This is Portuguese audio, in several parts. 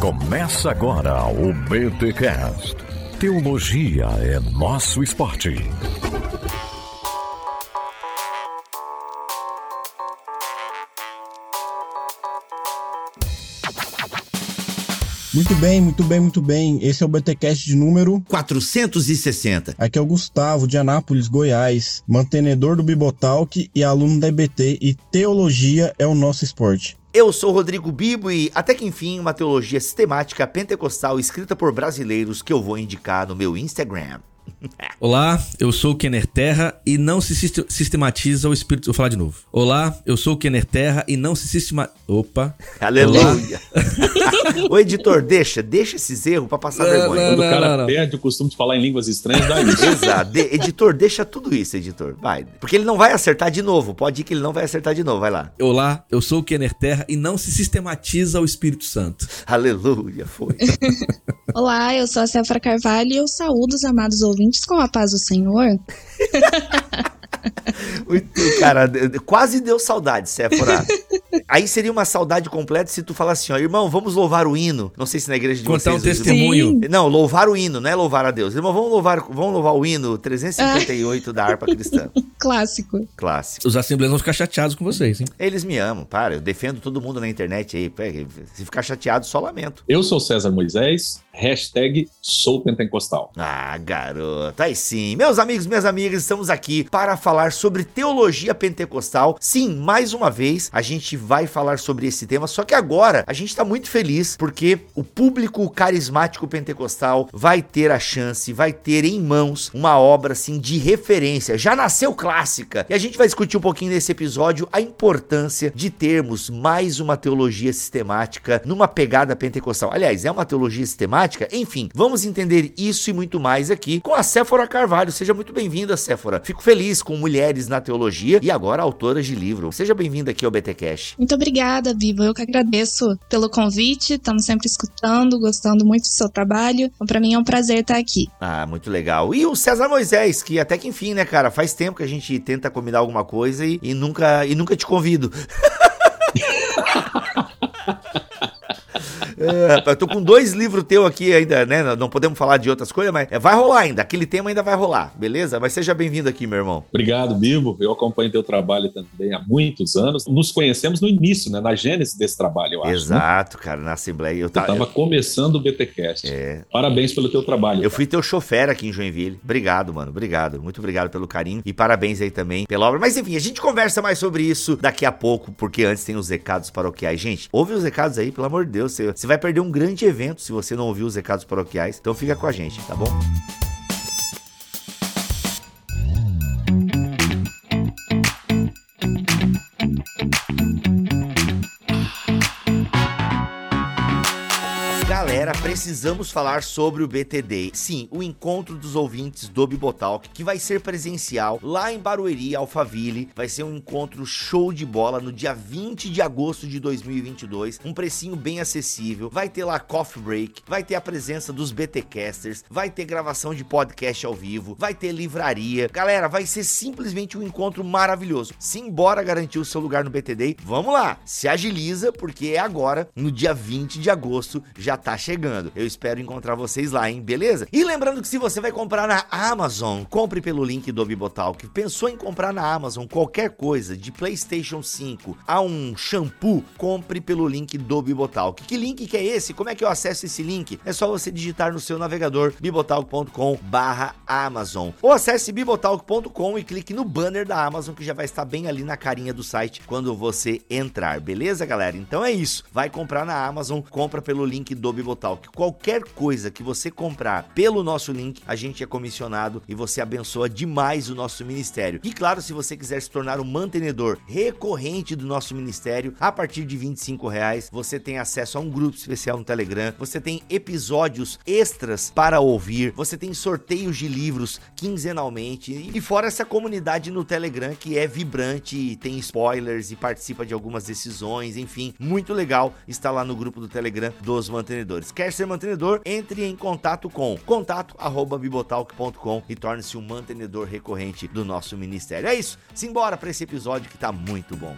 Começa agora o BTCast. Teologia é nosso esporte. Muito bem, muito bem, muito bem. Esse é o BTcast de número 460. Aqui é o Gustavo, de Anápolis, Goiás, mantenedor do Bibotalk e aluno da EBT, e teologia é o nosso esporte. Eu sou Rodrigo Bibo e, até que enfim, uma teologia sistemática pentecostal escrita por brasileiros que eu vou indicar no meu Instagram. Olá, eu sou o Kenner Terra e não se sistematiza o espírito. Vou falar de novo. Olá, eu sou o Kenner Terra e não se sistema. Opa. Aleluia. o editor, deixa, deixa esses erros pra passar não, vergonha. Não, Quando não, o cara perde o costume de falar em línguas estranhas, dá isso. Exato. De, editor, deixa tudo isso, editor. Vai. Porque ele não vai acertar de novo. Pode ir que ele não vai acertar de novo. Vai lá. Olá, eu sou o Kenner Terra e não se sistematiza o Espírito Santo. Aleluia. Foi. Olá, eu sou a Céfara Carvalho e eu saúdo os amados ouvintes com a paz do Senhor. Muito, cara, quase deu saudade, Séfora. Aí seria uma saudade completa se tu falasse assim, ó, irmão, vamos louvar o hino. Não sei se na igreja de Contar vocês... um testemunho. Sim. Não, louvar o hino, não é louvar a Deus. Irmão, vamos louvar, vamos louvar o hino 358 ah. da harpa cristã. Clássico. Clássico. Os assembleias vão ficar chateados com vocês, hein? Eles me amam, para. Eu defendo todo mundo na internet aí. Se ficar chateado, só lamento. Eu sou César Moisés, hashtag sou pentecostal. Ah, garoto. Aí sim. Meus amigos, minhas amigas, estamos aqui para falar sobre teologia pentecostal. Sim, mais uma vez, a gente vai falar sobre esse tema, só que agora a gente está muito feliz porque o público carismático pentecostal vai ter a chance, vai ter em mãos uma obra assim de referência. Já nasceu clássica. E a gente vai discutir um pouquinho nesse episódio a importância de termos mais uma teologia sistemática numa pegada pentecostal. Aliás, é uma teologia sistemática? Enfim, vamos entender isso e muito mais aqui com a Séfora Carvalho. Seja muito bem-vinda, Séfora. Fico feliz com mulheres na teologia e agora autoras de livro. Seja bem-vinda aqui ao BT Cash. Muito obrigada, Viva. Eu que agradeço pelo convite. Estamos sempre escutando, gostando muito do seu trabalho. Então, para mim é um prazer estar aqui. Ah, muito legal. E o César Moisés, que até que enfim, né, cara? Faz tempo que a gente tenta combinar alguma coisa e, e nunca e nunca te convido. É, eu tô com dois livros teus aqui ainda, né? Não podemos falar de outras coisas, mas vai rolar ainda. Aquele tema ainda vai rolar, beleza? Mas seja bem-vindo aqui, meu irmão. Obrigado, Bibo. Eu acompanho teu trabalho também há muitos anos. Nos conhecemos no início, né? Na gênese desse trabalho, eu acho. Né? Exato, né? cara, na Assembleia. Eu, tava eu... começando o BTcast. É. Parabéns pelo teu trabalho. Eu cara. fui teu chofer aqui em Joinville. Obrigado, mano. Obrigado. Muito obrigado pelo carinho. E parabéns aí também pela obra. Mas enfim, a gente conversa mais sobre isso daqui a pouco, porque antes tem os recados paroquiais. Gente, ouve os recados aí, pelo amor de Deus. Você, você vai perder um grande evento se você não ouviu os recados paroquiais. Então fica com a gente, tá bom? Galera, precisamos falar sobre o BTD. Sim, o encontro dos ouvintes do Bibotalk, que vai ser presencial lá em Barueri, Alphaville. Vai ser um encontro show de bola no dia 20 de agosto de 2022. Um precinho bem acessível. Vai ter lá coffee break, vai ter a presença dos BTcasters, vai ter gravação de podcast ao vivo, vai ter livraria. Galera, vai ser simplesmente um encontro maravilhoso. Simbora garantir o seu lugar no BTD. Vamos lá, se agiliza porque é agora, no dia 20 de agosto, já tá chegando chegando. Eu espero encontrar vocês lá, hein? Beleza? E lembrando que se você vai comprar na Amazon, compre pelo link do Bibotalk. Pensou em comprar na Amazon qualquer coisa, de PlayStation 5 a um shampoo, compre pelo link do Bibotalk. Que link que é esse? Como é que eu acesso esse link? É só você digitar no seu navegador bibotalk.com/amazon ou acesse bibotalk.com e clique no banner da Amazon que já vai estar bem ali na carinha do site quando você entrar. Beleza, galera? Então é isso. Vai comprar na Amazon, compra pelo link do Bibotalk que Qualquer coisa que você comprar pelo nosso link, a gente é comissionado e você abençoa demais o nosso ministério. E claro, se você quiser se tornar um mantenedor recorrente do nosso ministério, a partir de 25 reais, você tem acesso a um grupo especial no Telegram, você tem episódios extras para ouvir, você tem sorteios de livros quinzenalmente e fora essa comunidade no Telegram que é vibrante, tem spoilers e participa de algumas decisões, enfim, muito legal estar lá no grupo do Telegram dos mantenedores. Quer ser mantenedor? Entre em contato com contato@bibotalk.com e torne-se um mantenedor recorrente do nosso ministério. É isso. Simbora para esse episódio que tá muito bom.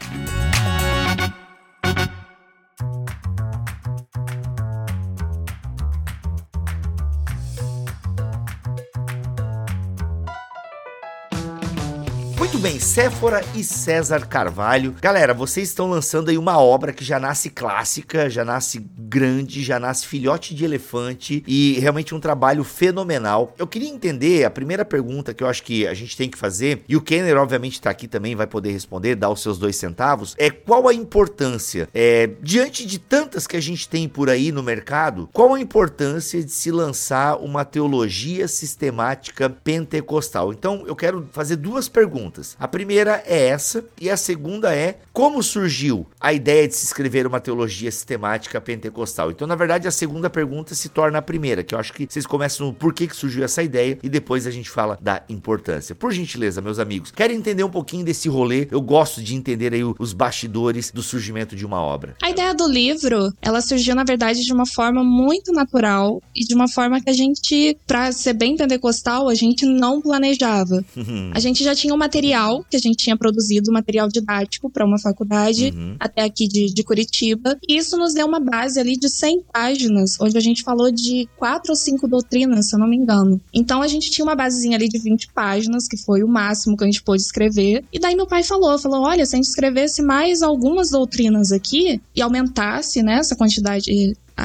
Muito bem, Séfora e César Carvalho. Galera, vocês estão lançando aí uma obra que já nasce clássica, já nasce grande, já nasce filhote de elefante e realmente um trabalho fenomenal. Eu queria entender, a primeira pergunta que eu acho que a gente tem que fazer, e o Kenner obviamente tá aqui também, vai poder responder, dar os seus dois centavos, é qual a importância, é, diante de tantas que a gente tem por aí no mercado, qual a importância de se lançar uma teologia sistemática pentecostal? Então eu quero fazer duas perguntas perguntas. A primeira é essa, e a segunda é como surgiu a ideia de se escrever uma teologia sistemática pentecostal. Então, na verdade, a segunda pergunta se torna a primeira, que eu acho que vocês começam no porquê que surgiu essa ideia e depois a gente fala da importância. Por gentileza, meus amigos, quero entender um pouquinho desse rolê. Eu gosto de entender aí os bastidores do surgimento de uma obra. A ideia do livro, ela surgiu, na verdade, de uma forma muito natural e de uma forma que a gente, para ser bem pentecostal, a gente não planejava. a gente já tinha uma material que a gente tinha produzido, material didático para uma faculdade, uhum. até aqui de, de Curitiba. E isso nos deu uma base ali de 100 páginas, onde a gente falou de quatro ou cinco doutrinas, se eu não me engano. Então a gente tinha uma basezinha ali de 20 páginas, que foi o máximo que a gente pôde escrever. E daí meu pai falou, falou, olha, se a gente escrevesse mais algumas doutrinas aqui e aumentasse, né, essa quantidade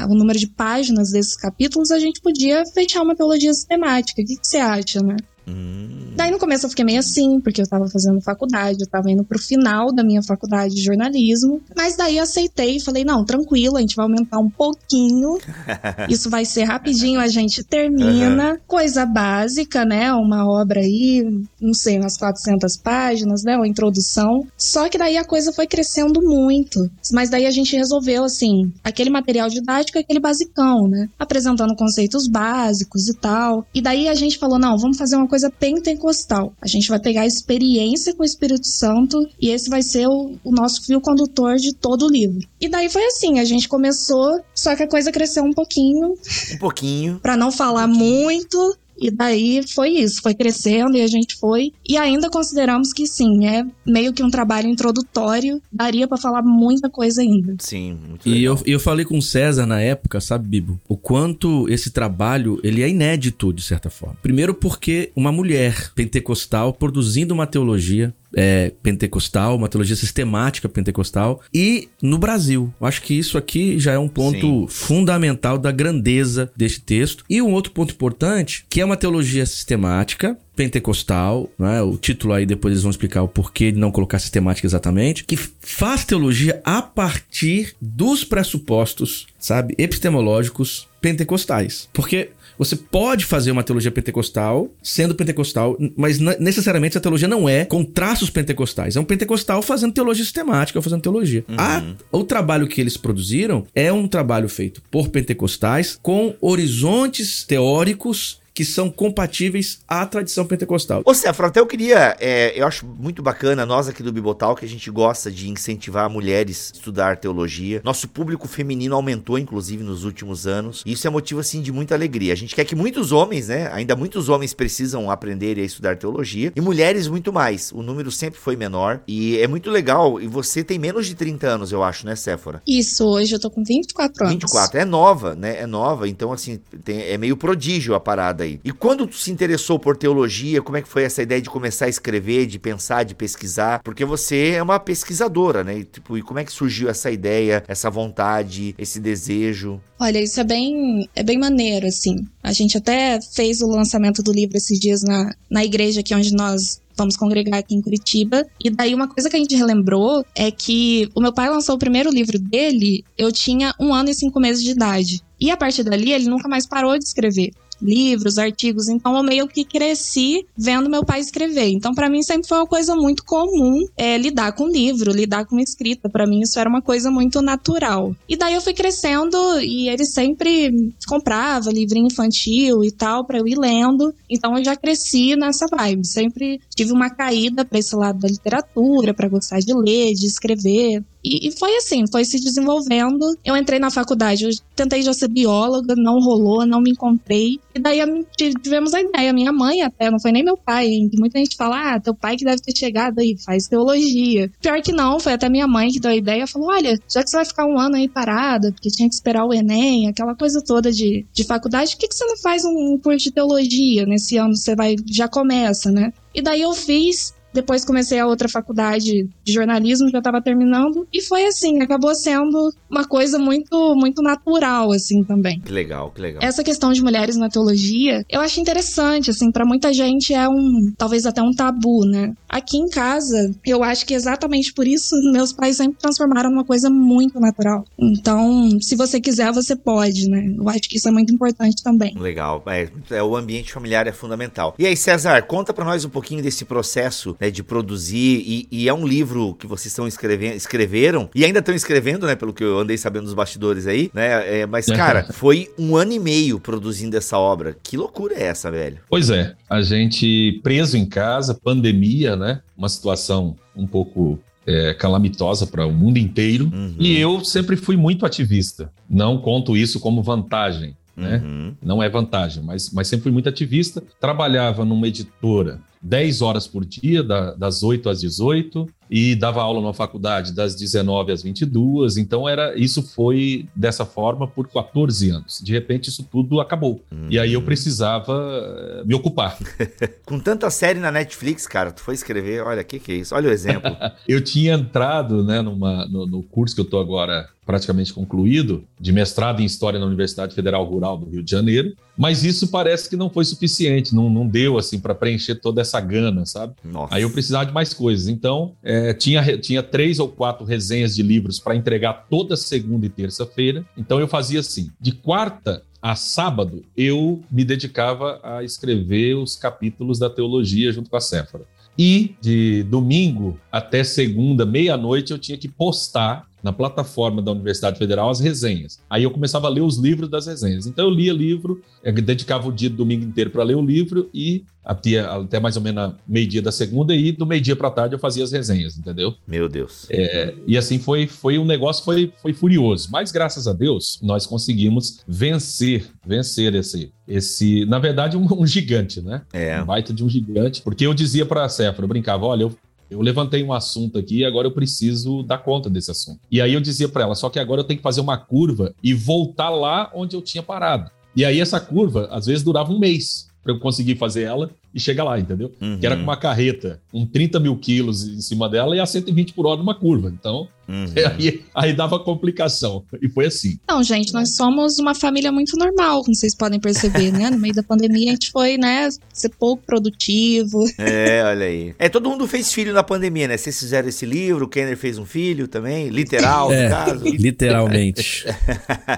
o número de páginas desses capítulos, a gente podia fechar uma teologia sistemática. O que, que você acha, né? Hum. Daí no começo eu fiquei meio assim, porque eu tava fazendo faculdade, eu tava indo pro final da minha faculdade de jornalismo. Mas daí aceitei e falei: não, tranquilo, a gente vai aumentar um pouquinho. Isso vai ser rapidinho, a gente termina. Uhum. Coisa básica, né? Uma obra aí, não sei, umas 400 páginas, né? Uma introdução. Só que daí a coisa foi crescendo muito. Mas daí a gente resolveu, assim, aquele material didático, aquele basicão, né? Apresentando conceitos básicos e tal. E daí a gente falou: não, vamos fazer uma coisa pentecostal. A gente vai pegar a experiência com o Espírito Santo e esse vai ser o, o nosso fio condutor de todo o livro. E daí foi assim, a gente começou, só que a coisa cresceu um pouquinho. Um pouquinho. Para não falar muito, e daí foi isso, foi crescendo e a gente foi. E ainda consideramos que sim, é meio que um trabalho introdutório, daria para falar muita coisa ainda. Sim, muito legal. E eu, eu falei com o César na época, sabe, Bibo, o quanto esse trabalho ele é inédito, de certa forma. Primeiro porque uma mulher pentecostal produzindo uma teologia é, pentecostal, uma teologia sistemática pentecostal, e no Brasil. Acho que isso aqui já é um ponto Sim. fundamental da grandeza deste texto. E um outro ponto importante, que é uma teologia sistemática, pentecostal, né? O título aí depois eles vão explicar o porquê de não colocar sistemática exatamente, que faz teologia a partir dos pressupostos, sabe, epistemológicos pentecostais. Porque você pode fazer uma teologia pentecostal sendo pentecostal, mas necessariamente a teologia não é com traços pentecostais. É um pentecostal fazendo teologia sistemática, fazendo teologia. Uhum. A, o trabalho que eles produziram é um trabalho feito por pentecostais com horizontes teóricos que são compatíveis à tradição pentecostal. Ô Cefro, até eu queria, é, eu acho muito bacana, nós aqui do Bibotal, que a gente gosta de incentivar mulheres a estudar teologia. Nosso público feminino aumentou, inclusive, nos últimos anos. E isso é motivo, assim, de muita alegria. A gente quer que muitos homens, né, ainda muitos homens precisam aprender a estudar teologia, e mulheres muito mais. O número sempre foi menor, e é muito legal. E você tem menos de 30 anos, eu acho, né, Séfora? Isso, hoje eu tô com 24 anos. 24, é nova, né, é nova, então, assim, tem, é meio prodígio a parada aí. E quando tu se interessou por teologia, como é que foi essa ideia de começar a escrever, de pensar, de pesquisar? Porque você é uma pesquisadora, né? E, tipo, e como é que surgiu essa ideia, essa vontade, esse desejo? Olha, isso é bem, é bem maneiro, assim. A gente até fez o lançamento do livro esses dias na, na igreja aqui onde nós vamos congregar aqui em Curitiba. E daí uma coisa que a gente relembrou é que o meu pai lançou o primeiro livro dele, eu tinha um ano e cinco meses de idade. E a partir dali ele nunca mais parou de escrever livros, artigos. Então eu meio que cresci vendo meu pai escrever. Então para mim sempre foi uma coisa muito comum é, lidar com livro, lidar com escrita. Para mim isso era uma coisa muito natural. E daí eu fui crescendo e ele sempre comprava livrinho infantil e tal para eu ir lendo. Então eu já cresci nessa vibe. Sempre tive uma caída para esse lado da literatura, para gostar de ler, de escrever. E, e, foi assim, foi se desenvolvendo. Eu entrei na faculdade, eu tentei já ser bióloga, não rolou, não me encontrei. E daí tivemos a ideia, minha mãe até, não foi nem meu pai, muita gente fala, ah, teu pai que deve ter chegado aí, faz teologia. Pior que não, foi até minha mãe que deu a ideia, falou, olha, já que você vai ficar um ano aí parada, porque tinha que esperar o Enem, aquela coisa toda de, de faculdade, por que, que você não faz um curso de teologia nesse ano? Você vai, já começa, né? E daí eu fiz, Depois comecei a outra faculdade de jornalismo, já estava terminando. E foi assim, acabou sendo uma coisa muito, muito natural, assim, também. Que legal, que legal. Essa questão de mulheres na teologia, eu acho interessante, assim, para muita gente é um, talvez até um tabu, né? Aqui em casa, eu acho que exatamente por isso meus pais sempre transformaram numa coisa muito natural. Então, se você quiser, você pode, né? Eu acho que isso é muito importante também. Legal. É, é, o ambiente familiar é fundamental. E aí, César, conta para nós um pouquinho desse processo né, de produzir. E, e, é um livro que vocês estão escrevendo, escreveram e ainda estão escrevendo, né? Pelo que eu andei sabendo dos bastidores aí, né? É, mas, cara, foi um ano e meio produzindo essa obra. Que loucura é essa, velho? Pois é. A gente preso em casa, pandemia, né? Uma situação um pouco é, calamitosa para o mundo inteiro. Uhum. E eu sempre fui muito ativista. Não conto isso como vantagem. Né? Uhum. Não é vantagem, mas, mas sempre fui muito ativista. Trabalhava numa editora 10 horas por dia, da, das 8 às 18, e dava aula na faculdade das 19 às 22. Então era isso foi dessa forma por 14 anos. De repente isso tudo acabou. Uhum. E aí eu precisava eh, me ocupar. Com tanta série na Netflix, cara, tu foi escrever, olha, o que, que é isso? Olha o exemplo. eu tinha entrado né, numa, no, no curso que eu tô agora praticamente concluído, de mestrado em História na Universidade Federal Rural do Rio de Janeiro, mas isso parece que não foi suficiente, não, não deu assim para preencher toda essa gana, sabe? Nossa. Aí eu precisava de mais coisas. Então, é, tinha, tinha três ou quatro resenhas de livros para entregar toda segunda e terça-feira. Então eu fazia assim: de quarta a sábado, eu me dedicava a escrever os capítulos da teologia junto com a Séfora. E de domingo até segunda, meia-noite, eu tinha que postar na plataforma da Universidade Federal as resenhas. Aí eu começava a ler os livros das resenhas. Então eu lia livro, eu dedicava o dia do domingo inteiro para ler o livro e até, até mais ou menos meio-dia da segunda e do meio-dia para tarde eu fazia as resenhas, entendeu? Meu Deus. É, e assim foi, foi um negócio foi, foi furioso, mas graças a Deus nós conseguimos vencer, vencer esse esse, na verdade um, um gigante, né? É. Um baita de um gigante, porque eu dizia para a Séfora, eu brincava, olha, eu eu levantei um assunto aqui e agora eu preciso dar conta desse assunto. E aí eu dizia para ela, só que agora eu tenho que fazer uma curva e voltar lá onde eu tinha parado. E aí essa curva, às vezes, durava um mês para eu conseguir fazer ela e chegar lá, entendeu? Uhum. Que era com uma carreta, com 30 mil quilos em cima dela e a 120 por hora numa curva. Então, uhum. aí, aí dava complicação. E foi assim. Não, gente, nós somos uma família muito normal, como vocês podem perceber, né? No meio da pandemia a gente foi, né, ser pouco produtivo. É, olha aí. É, todo mundo fez filho na pandemia, né? Vocês fizeram esse livro, o Kenner fez um filho também, literal, é, no caso. Literalmente.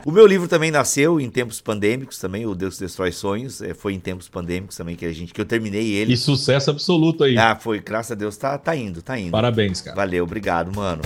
o meu livro também nasceu em tempos pandêmicos também, o Deus Destrói Sonhos, é, foi em tempos pandêmicos também que a gente, que eu terminei terminei ele. E sucesso absoluto aí. Ah, foi, graças a Deus, tá, tá indo, tá indo. Parabéns, cara. Valeu, obrigado, mano.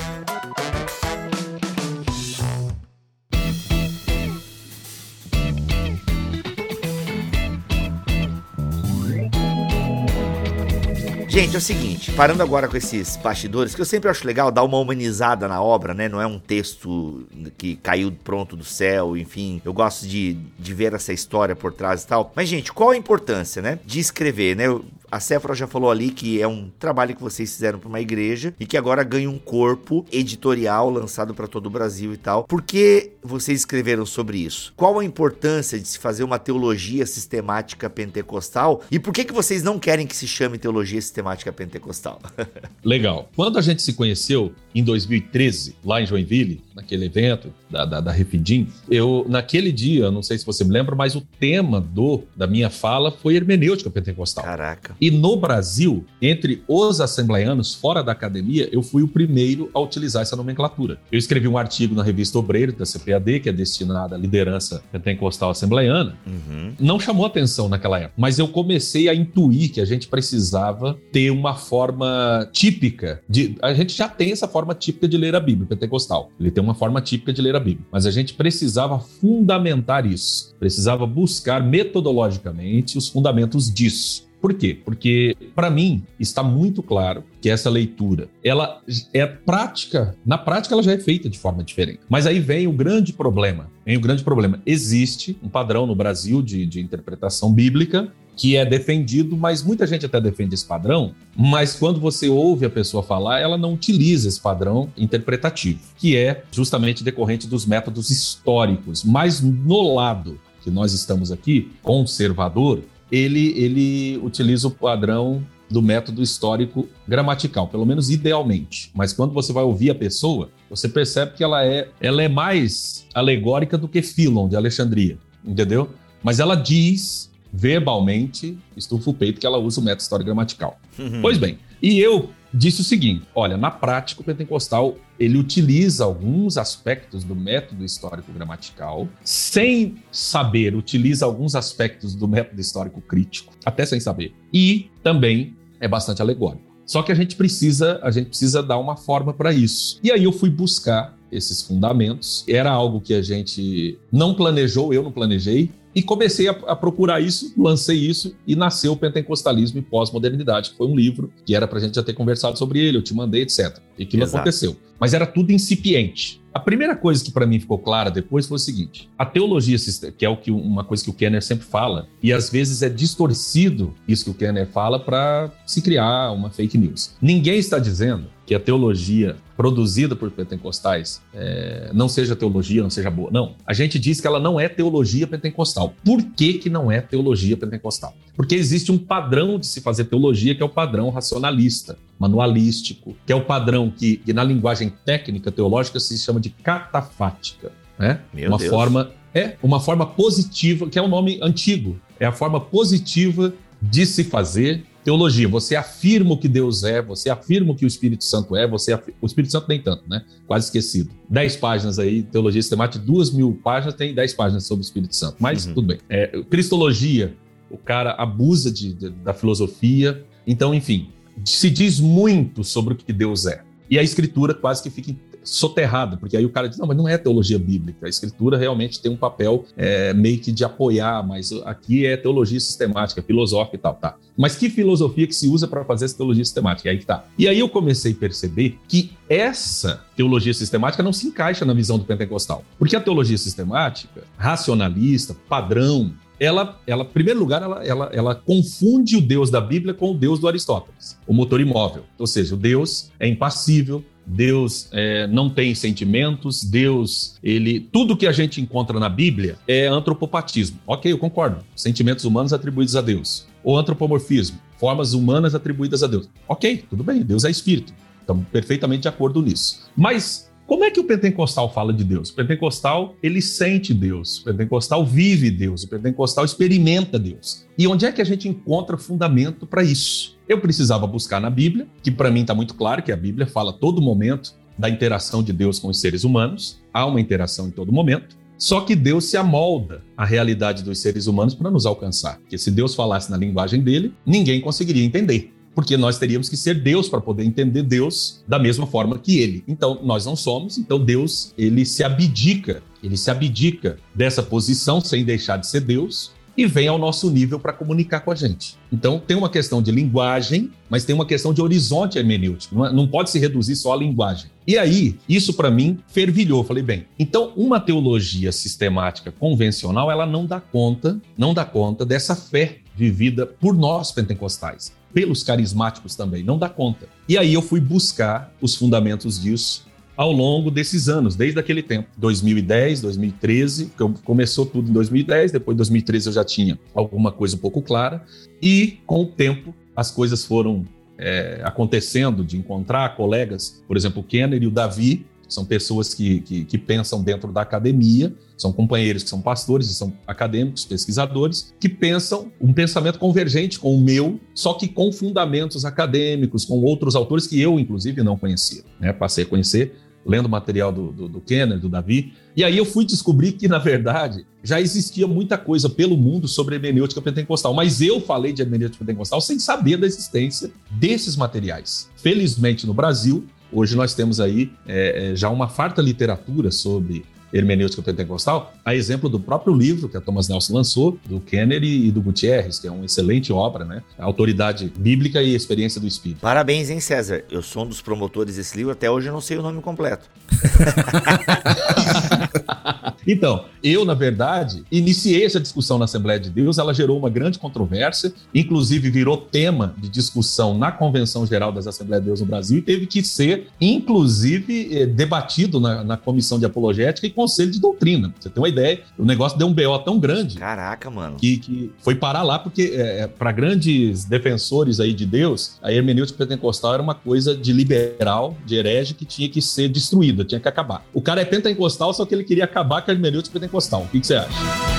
Gente, é o seguinte, parando agora com esses bastidores, que eu sempre acho legal dar uma humanizada na obra, né? Não é um texto que caiu pronto do céu, enfim. Eu gosto de, de ver essa história por trás e tal. Mas, gente, qual a importância, né? De escrever, né? A Sephora já falou ali que é um trabalho que vocês fizeram para uma igreja e que agora ganha um corpo editorial lançado para todo o Brasil e tal. Por que vocês escreveram sobre isso? Qual a importância de se fazer uma teologia sistemática pentecostal? E por que, que vocês não querem que se chame teologia sistemática pentecostal? Legal. Quando a gente se conheceu em 2013, lá em Joinville, naquele evento da, da, da Refidim, eu, naquele dia, não sei se você me lembra, mas o tema do da minha fala foi hermenêutica pentecostal. Caraca. E no Brasil, entre os assembleianos fora da academia, eu fui o primeiro a utilizar essa nomenclatura. Eu escrevi um artigo na revista Obreiro, da CPAD, que é destinada à liderança pentecostal assembleiana. Uhum. Não chamou atenção naquela época, mas eu comecei a intuir que a gente precisava ter uma forma típica de. A gente já tem essa forma típica de ler a Bíblia pentecostal. Ele tem uma forma típica de ler a Bíblia, mas a gente precisava fundamentar isso, precisava buscar metodologicamente os fundamentos disso. Por quê? Porque para mim está muito claro que essa leitura, ela é prática, na prática ela já é feita de forma diferente. Mas aí vem o grande problema. Vem o grande problema. Existe um padrão no Brasil de, de interpretação bíblica que é defendido, mas muita gente até defende esse padrão, mas quando você ouve a pessoa falar, ela não utiliza esse padrão interpretativo, que é justamente decorrente dos métodos históricos. Mas no lado que nós estamos aqui, conservador, ele, ele utiliza o padrão do método histórico gramatical, pelo menos idealmente. Mas quando você vai ouvir a pessoa, você percebe que ela é, ela é mais alegórica do que Philon de Alexandria, entendeu? Mas ela diz verbalmente, estufa o peito, que ela usa o método histórico gramatical. Uhum. Pois bem, e eu disse o seguinte: olha, na prática, o pentecostal ele utiliza alguns aspectos do método histórico gramatical, sem saber, utiliza alguns aspectos do método histórico crítico, até sem saber, e também é bastante alegórico. Só que a gente precisa, a gente precisa dar uma forma para isso. E aí eu fui buscar esses fundamentos. Era algo que a gente não planejou, eu não planejei, e comecei a, a, procurar isso, lancei isso e nasceu o Pentecostalismo e Pós-Modernidade, que foi um livro que era para a gente já ter conversado sobre ele, eu te mandei, etc. E aquilo Exato. aconteceu. Mas era tudo incipiente. A primeira coisa que para mim ficou clara depois foi o seguinte: a teologia, que é o que uma coisa que o Kenner sempre fala, e às vezes é distorcido isso que o Kenner fala para se criar uma fake news. Ninguém está dizendo que a teologia produzida por pentecostais é, não seja teologia, não seja boa. Não. A gente diz que ela não é teologia pentecostal. Por que, que não é teologia pentecostal? Porque existe um padrão de se fazer teologia que é o padrão racionalista, manualístico, que é o padrão que, que na linguagem técnica teológica se chama de catafática. Né? Meu uma Deus. forma é uma forma positiva, que é um nome antigo, é a forma positiva de se fazer teologia. Você afirma o que Deus é, você afirma o que o Espírito Santo é, você afirma... o Espírito Santo nem tanto, né? Quase esquecido. Dez páginas aí, teologia sistemática, duas mil páginas, tem dez páginas sobre o Espírito Santo. Mas Uhum. tudo bem. É, cristologia, o cara abusa de, de- da filosofia. Então, enfim, se diz muito sobre o que Deus é. E a escritura quase que fica soterrada, porque aí o cara diz, não, mas não é teologia bíblica. A escritura realmente tem um papel é, meio que de apoiar, mas aqui é teologia sistemática, filosófica e tal, tá. Mas que filosofia que se usa para fazer essa teologia sistemática? Aí que tá. E aí eu comecei a perceber que essa teologia sistemática não se encaixa na visão do pentecostal. Porque a teologia sistemática, racionalista, padrão, ela, ela, em primeiro lugar, ela, ela, ela confunde o Deus da Bíblia com o Deus do Aristóteles, o motor imóvel. Ou seja, o Deus é impassível, Deus é, não tem sentimentos, Deus, ele. Tudo que a gente encontra na Bíblia é antropopatismo. Ok, eu concordo. Sentimentos humanos atribuídos a Deus. Ou antropomorfismo, formas humanas atribuídas a Deus. Ok, tudo bem, Deus é espírito. Estamos perfeitamente de acordo nisso. Mas como é que o pentecostal fala de Deus? O pentecostal, ele sente Deus. O pentecostal vive Deus. O pentecostal experimenta Deus. E onde é que a gente encontra fundamento para isso? Eu precisava buscar na Bíblia, que para mim está muito claro que a Bíblia fala todo momento da interação de Deus com os seres humanos. Há uma interação em todo momento. Só que Deus se amolda à realidade dos seres humanos para nos alcançar. Porque se Deus falasse na linguagem dele, ninguém conseguiria entender porque nós teríamos que ser Deus para poder entender Deus da mesma forma que ele. Então, nós não somos, então Deus, ele se abdica, ele se abdica dessa posição sem deixar de ser Deus e vem ao nosso nível para comunicar com a gente. Então, tem uma questão de linguagem, mas tem uma questão de horizonte hermenêutico. Não, é- pode se reduzir só à linguagem. E aí, isso para mim fervilhou. Falei, bem, então uma teologia sistemática convencional, ela não dá conta, não dá conta dessa fé vivida por nós pentecostais, pelos carismáticos também, não dá conta. E aí eu fui buscar os fundamentos disso ao longo desses anos, desde aquele tempo, 2010, 2013, que começou tudo em 2010, depois de 2013 eu já tinha alguma coisa um pouco clara, e com o tempo as coisas foram é, acontecendo de encontrar colegas, por exemplo, o Kenner e o Davi, são pessoas que, que, que pensam dentro da academia, são companheiros que são pastores são acadêmicos, pesquisadores, que pensam um pensamento convergente com o meu, só que com fundamentos acadêmicos, com outros autores que eu, inclusive, não conhecia. Né? Passei a conhecer lendo material do, do, do Kenner, do Davi, e aí eu fui descobrir que, na verdade, já existia muita coisa pelo mundo sobre hermenêutica pentecostal, mas eu falei de hermenêutica pentecostal sem saber da existência desses materiais. Felizmente, no Brasil, hoje nós temos aí é, é, já uma farta literatura sobre hermenêutica pentecostal, a exemplo do próprio livro que a Thomas Nelson lançou, do Kenner e do Gutierrez, que é uma excelente obra, né? A autoridade bíblica e experiência do Espírito. Parabéns, hein, César? Eu sou um dos promotores desse livro, até hoje eu não sei o nome completo. Então, eu, na verdade, iniciei essa discussão na Assembleia de Deus, ela gerou uma grande controvérsia, inclusive virou tema de discussão na Convenção Geral das Assembleias de Deus no Brasil e teve que ser, inclusive, eh, debatido na, na Comissão de Apologética e Conselho de Doutrina. Pra você tem uma ideia, o negócio deu um BO tão grande. Caraca, mano. Que, que foi parar lá, porque é, para grandes defensores aí de Deus, a hermenêutica pentecostal era uma coisa de liberal, de herege, que tinha que ser destruída, tinha que acabar. O cara é pentecostal, só que ele queria acabar com a hermenêutica pentecostal. O que, que você acha?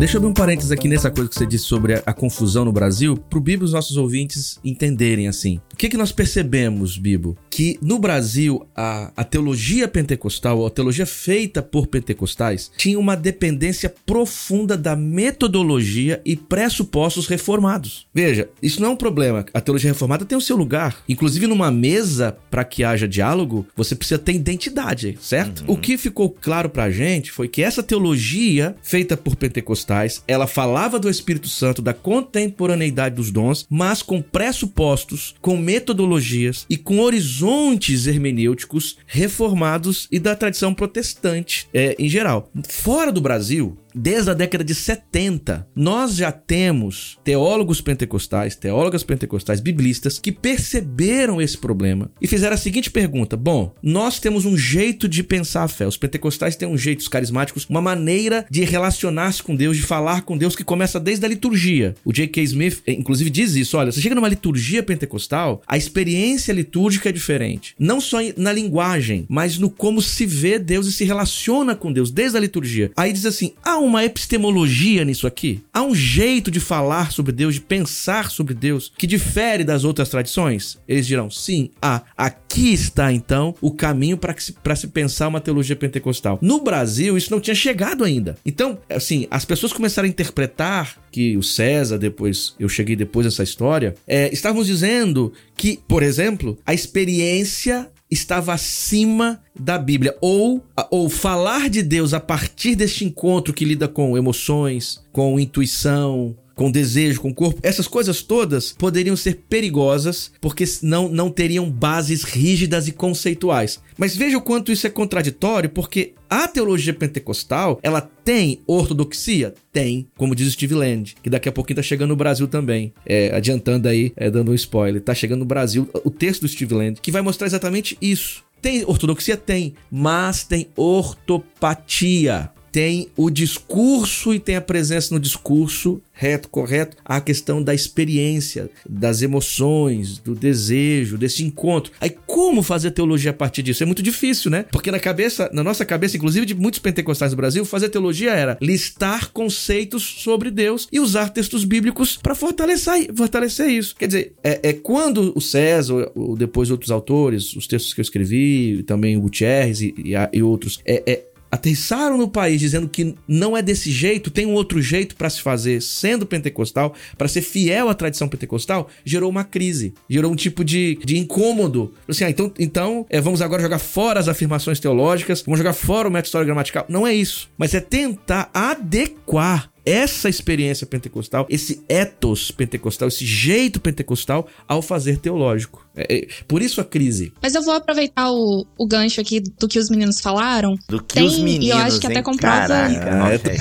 Deixa eu abrir um parênteses aqui nessa coisa que você disse sobre a, a confusão no Brasil, pro Bibo e os nossos ouvintes entenderem assim. O que, que nós percebemos, Bibo? Que no Brasil, a, a teologia pentecostal, a teologia feita por pentecostais, tinha uma dependência profunda da metodologia e pressupostos reformados. Veja, isso não é um problema. A teologia reformada tem o seu lugar. Inclusive, numa mesa, para que haja diálogo, você precisa ter identidade, certo? Uhum. O que ficou claro pra gente foi que essa teologia feita por pentecostais ela falava do Espírito Santo, da contemporaneidade dos dons, mas com pressupostos, com metodologias e com horizontes hermenêuticos reformados e da tradição protestante é, em geral. Fora do Brasil, desde a década de 70, nós já temos teólogos pentecostais, teólogas pentecostais, biblistas, que perceberam esse problema e fizeram a seguinte pergunta: bom, nós temos um jeito de pensar a fé, os pentecostais têm um jeito, os carismáticos, uma maneira de relacionar-se com Deus, de falar com Deus que começa desde a liturgia. O J.K. Smith, eh, inclusive, diz isso: olha, você chega numa liturgia pentecostal, a experiência litúrgica é diferente. Não só na linguagem, mas no como se vê Deus e se relaciona com Deus, desde a liturgia. Aí diz assim: ah, uma epistemologia nisso aqui? Há um jeito de falar sobre Deus, de pensar sobre Deus, que difere das outras tradições? Eles dirão, sim, há. Aqui está, então, o caminho para se, se pensar uma teologia pentecostal. No Brasil, isso não tinha chegado ainda. Então, assim, as pessoas começaram a interpretar que o César, depois, eu cheguei depois dessa história, é, estávamos dizendo que, por exemplo, a experiência estava acima da Bíblia. Ou, ou falar de Deus a partir deste encontro que lida com emoções, com intuição, com desejo, com corpo, essas coisas todas poderiam ser perigosas porque não, não teriam bases rígidas e conceituais. Mas veja o quanto isso é contraditório, porque a teologia pentecostal, ela tem ortodoxia? Tem, como diz Steve Land, que daqui a pouquinho tá chegando no Brasil também. É, adiantando aí, é, dando um spoiler, tá chegando no Brasil o texto do Steve Land, que vai mostrar exatamente isso. Tem ortodoxia? Tem, mas tem ortopatia tem o discurso e tem a presença no discurso reto, correto, a questão da experiência, das emoções, do desejo, desse encontro. Aí como fazer teologia a partir disso? É muito difícil, né? Porque na cabeça, na nossa cabeça, inclusive de muitos pentecostais do Brasil, fazer teologia era listar conceitos sobre Deus e usar textos bíblicos para fortalecer, fortalecer isso. Quer dizer, é, é quando o César, ou depois outros autores, os textos que eu escrevi, também o Gutierrez e, e, e outros, é, é aterrissaram no país dizendo que não é desse jeito, tem um outro jeito para se fazer sendo pentecostal, para ser fiel à tradição pentecostal, gerou uma crise, gerou um tipo de, de incômodo. Assim, ah, então, então é, vamos agora jogar fora as afirmações teológicas, vamos jogar fora o método histórico gramatical. Não é isso, mas é tentar adequar essa experiência pentecostal, esse ethos pentecostal, esse jeito pentecostal ao fazer teológico. É, é, por isso a crise. Mas eu vou aproveitar o, o gancho aqui do que os meninos falaram. Do que tem, os meninos, E eu acho que hein? até comprova... Caraca, é,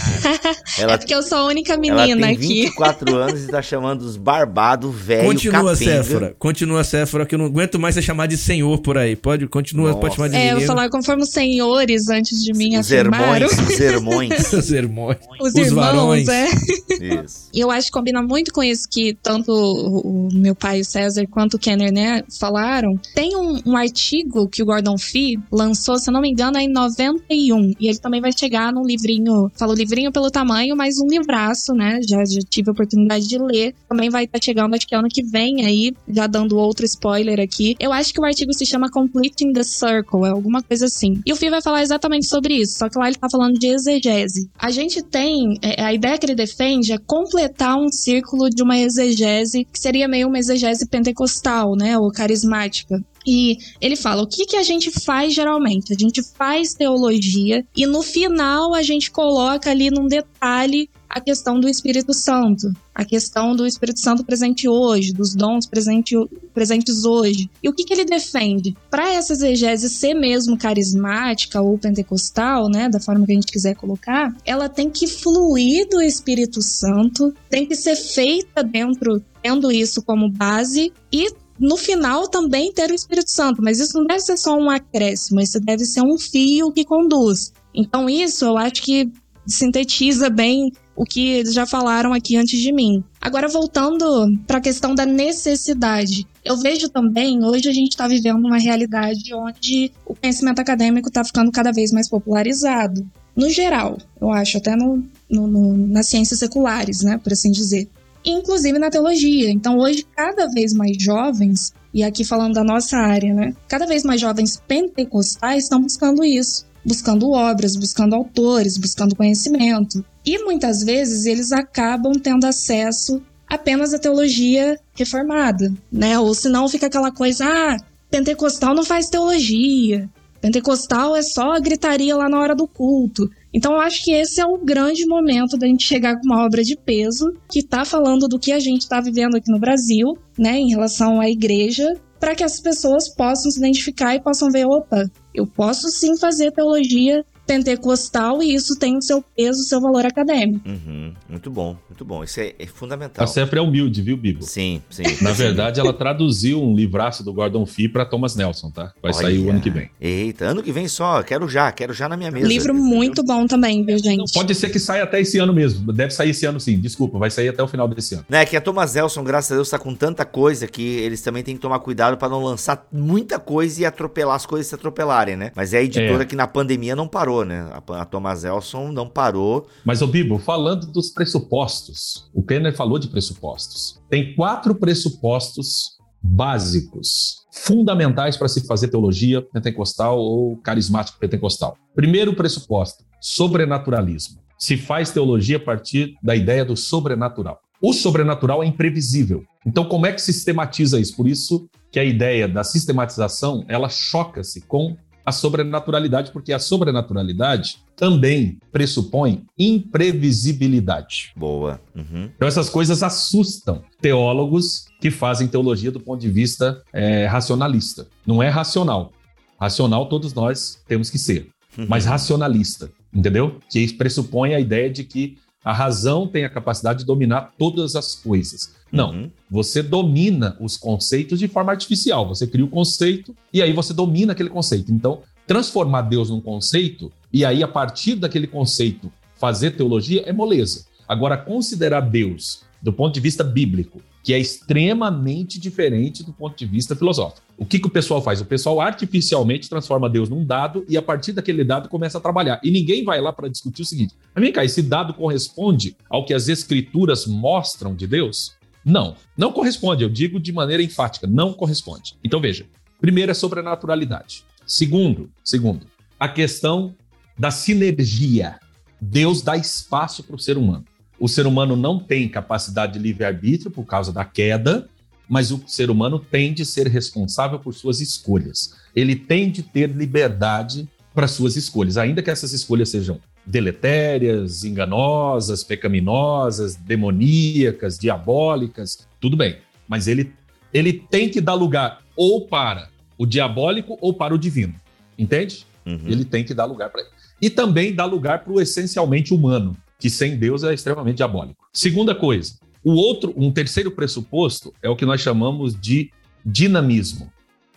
ela, é porque eu sou a única menina ela tem aqui. 24 anos e tá chamando os barbados velho Continua, capenga. Séfora. Continua, Séfora, que eu não aguento mais ser chamar de senhor por aí. Pode, continua, Nossa. pode chamar de É, eu vou falar conforme os senhores antes de mim Os afirmaram. irmãos, os irmãos. Os irmãos. Os, Os irmãos, varões. é. Isso. E eu acho que combina muito com isso que tanto o, meu pai, o César, quanto o Kenner, né, falaram. Tem um, um artigo que o Gordon Fee lançou, se eu não me engano, é em 91. E ele também vai chegar num livrinho, falo livrinho pelo tamanho, mas um livraço, né? Já, já tive a oportunidade de ler. Também vai estar chegando, acho que ano que vem aí, já dando outro spoiler aqui. Eu acho que o artigo se chama Completing the Circle, é alguma coisa assim. E o Fee vai falar exatamente sobre isso, só que lá ele tá falando de exegese. A gente tem, é, a ideia que ele defende é completar um círculo de uma exegese, que seria meio uma exegese pentecostal, né? Ou carismática. E ele fala: o que, que a gente faz geralmente? A gente faz teologia e no final a gente coloca ali num detalhe a questão do Espírito Santo, a questão do Espírito Santo presente hoje, dos dons presente, presentes hoje. E o que, que ele defende? Para essa exegese ser mesmo carismática ou pentecostal, né, da forma que a gente quiser colocar, ela tem que fluir do Espírito Santo, tem que ser feita dentro, tendo isso como base e no final também ter o Espírito Santo, mas isso não deve ser só um acréscimo, isso deve ser um fio que conduz. Então, isso eu acho que sintetiza bem o que eles já falaram aqui antes de mim. Agora, voltando para a questão da necessidade, eu vejo também, hoje a gente está vivendo uma realidade onde o conhecimento acadêmico está ficando cada vez mais popularizado. No geral, eu acho, até no, no, no, nas ciências seculares, né, por assim dizer. Inclusive na teologia. Então, hoje, cada vez mais jovens, e aqui falando da nossa área, né, cada vez mais jovens pentecostais estão buscando isso buscando obras, buscando autores, buscando conhecimento. E muitas vezes eles acabam tendo acesso apenas à teologia reformada, né? Ou senão fica aquela coisa, ah, pentecostal não faz teologia. Pentecostal é só gritaria lá na hora do culto. Então eu acho que esse é o grande momento da gente chegar com uma obra de peso que está falando do que a gente está vivendo aqui no Brasil, né, em relação à igreja, para que as pessoas possam se identificar e possam ver, opa, eu posso sim fazer teologia pentecostal e isso tem o seu peso, o seu valor acadêmico. Uhum, muito bom, muito bom. Isso é, é fundamental. A sempre é humilde, viu, Bibo? Sim, sim. Na verdade, ela traduziu um livraço do Gordon Fee para Thomas Nelson, tá? Vai Olha. sair o ano que vem. Eita, ano que vem só. Quero já, quero já na minha mesa. Livro muito bom também, viu, gente? Não, pode ser que saia até esse ano mesmo. Deve sair esse ano sim. Desculpa, vai sair até o final desse ano. É que a Thomas Nelson, graças a Deus, tá com tanta coisa que eles também têm que tomar cuidado para não lançar muita coisa e atropelar as coisas se atropelarem, né? Mas é a editora é. que na pandemia não parou, né? A, a Thomas Elson não parou. Mas, o Bibo, falando dos pressupostos, o Penner falou de pressupostos. Tem quatro pressupostos básicos, fundamentais para se fazer teologia pentecostal ou carismático pentecostal. Primeiro pressuposto, sobrenaturalismo. Se faz teologia a partir da ideia do sobrenatural. O sobrenatural é imprevisível. Então, como é que sistematiza isso? Por isso que a ideia da sistematização, ela choca-se com a sobrenaturalidade, porque a sobrenaturalidade também pressupõe imprevisibilidade. Boa. Uhum. Então essas coisas assustam teólogos que fazem teologia do ponto de vista é, racionalista. Não é racional. Racional todos nós temos que ser, uhum. mas racionalista, entendeu? Que pressupõe a ideia de que a razão tem a capacidade de dominar todas as coisas. Não, uhum. você domina os conceitos de forma artificial. Você cria o conceito e aí você domina aquele conceito. Então, transformar Deus num conceito e aí, a partir daquele conceito, fazer teologia é moleza. Agora, considerar Deus do ponto de vista bíblico, que é extremamente diferente do ponto de vista filosófico. O que, que o pessoal faz? O pessoal artificialmente transforma Deus num dado e a partir daquele dado começa a trabalhar. E ninguém vai lá para discutir o seguinte: mas vem cá, esse dado corresponde ao que as escrituras mostram de Deus? Não, não corresponde. Eu digo de maneira enfática, não corresponde. Então veja, primeiro é sobre a naturalidade. Segundo, segundo, a questão da sinergia. Deus dá espaço para o ser humano. O ser humano não tem capacidade de livre-arbítrio por causa da queda, mas o ser humano tem de ser responsável por suas escolhas. Ele tem de ter liberdade para suas escolhas, ainda que essas escolhas sejam deletérias, enganosas, pecaminosas, demoníacas, diabólicas, tudo bem. Mas ele, ele tem que dar lugar ou para o diabólico ou para o divino. Entende? Uhum. Ele tem que dar lugar para ele e também dá lugar para o essencialmente humano, que sem Deus é extremamente diabólico. Segunda coisa, o outro, um terceiro pressuposto é o que nós chamamos de dinamismo.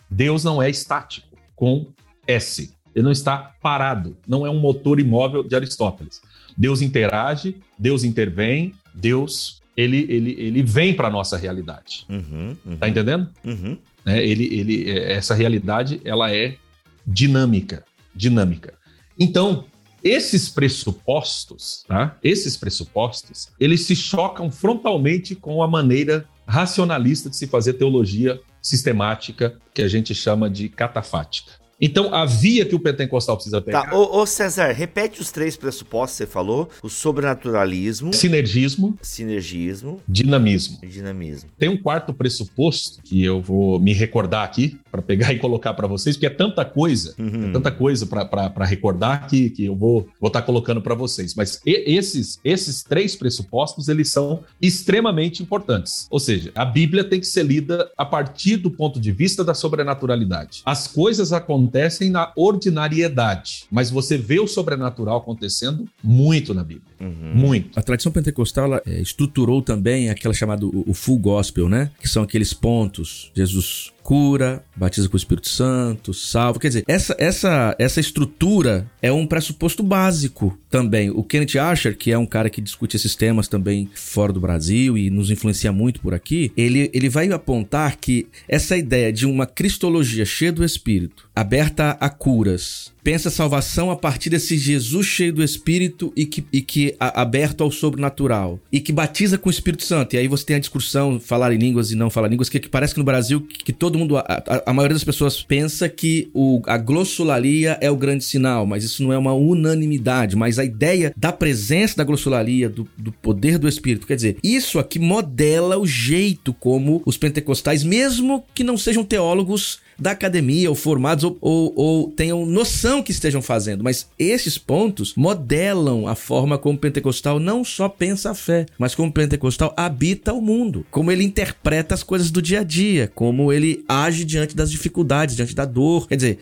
Deus não é estático, com S. Ele não está parado, não é um motor imóvel de Aristóteles. Deus interage, Deus intervém, Deus ele, ele, ele vem para a nossa realidade. Uhum, uhum. Tá entendendo? Uhum. É, ele, ele, é, essa realidade ela é dinâmica, dinâmica. Então, esses pressupostos, tá? Esses pressupostos, eles se chocam frontalmente com a maneira racionalista de se fazer teologia sistemática, que a gente chama de catafática. Então, a via que o pentecostal precisa pegar... Tá, ô, ô, César, repete os três pressupostos que você falou. O sobrenaturalismo... Sinergismo. Sinergismo. Dinamismo. Dinamismo. Tem um quarto pressuposto, que eu vou me recordar aqui, para pegar e colocar para vocês, porque é tanta coisa, Uhum. é tanta coisa para recordar que, que eu vou estar vou tá colocando para vocês. Mas e- esses, esses três pressupostos, eles são extremamente importantes. Ou seja, a Bíblia tem que ser lida a partir do ponto de vista da sobrenaturalidade. As coisas acontecem na ordinariedade, mas você vê o sobrenatural acontecendo muito na Bíblia. Uhum. Muito. A tradição pentecostal ela, é, estruturou também aquela chamada o, o full gospel, né? Que são aqueles pontos. Jesus cura, batiza com o Espírito Santo, salva. Quer dizer, essa, essa, essa estrutura é um pressuposto básico também. O Kenneth Archer, que é um cara que discute esses temas também fora do Brasil e nos influencia muito por aqui, ele, ele vai apontar que essa ideia de uma cristologia cheia do Espírito, aberta a curas, pensa salvação a partir desse Jesus cheio do Espírito e que, e que a- aberto ao sobrenatural e que batiza com o Espírito Santo. E aí você tem a discussão falar em línguas e não falar em línguas, que, que parece que no Brasil que, que todo mundo, a, a- a maioria das pessoas pensa que o, a glossolalia é o grande sinal, mas isso não é uma unanimidade. Mas a ideia da presença da glossolalia, do, do poder do Espírito, quer dizer, isso aqui modela o jeito como os pentecostais, mesmo que não sejam teólogos da academia ou formados ou, ou, ou tenham noção que estejam fazendo, mas esses pontos modelam a forma como o pentecostal não só pensa a fé, mas como o pentecostal habita o mundo, como ele interpreta as coisas do dia a dia, como ele age diante das dificuldades, diante da dor. Quer dizer,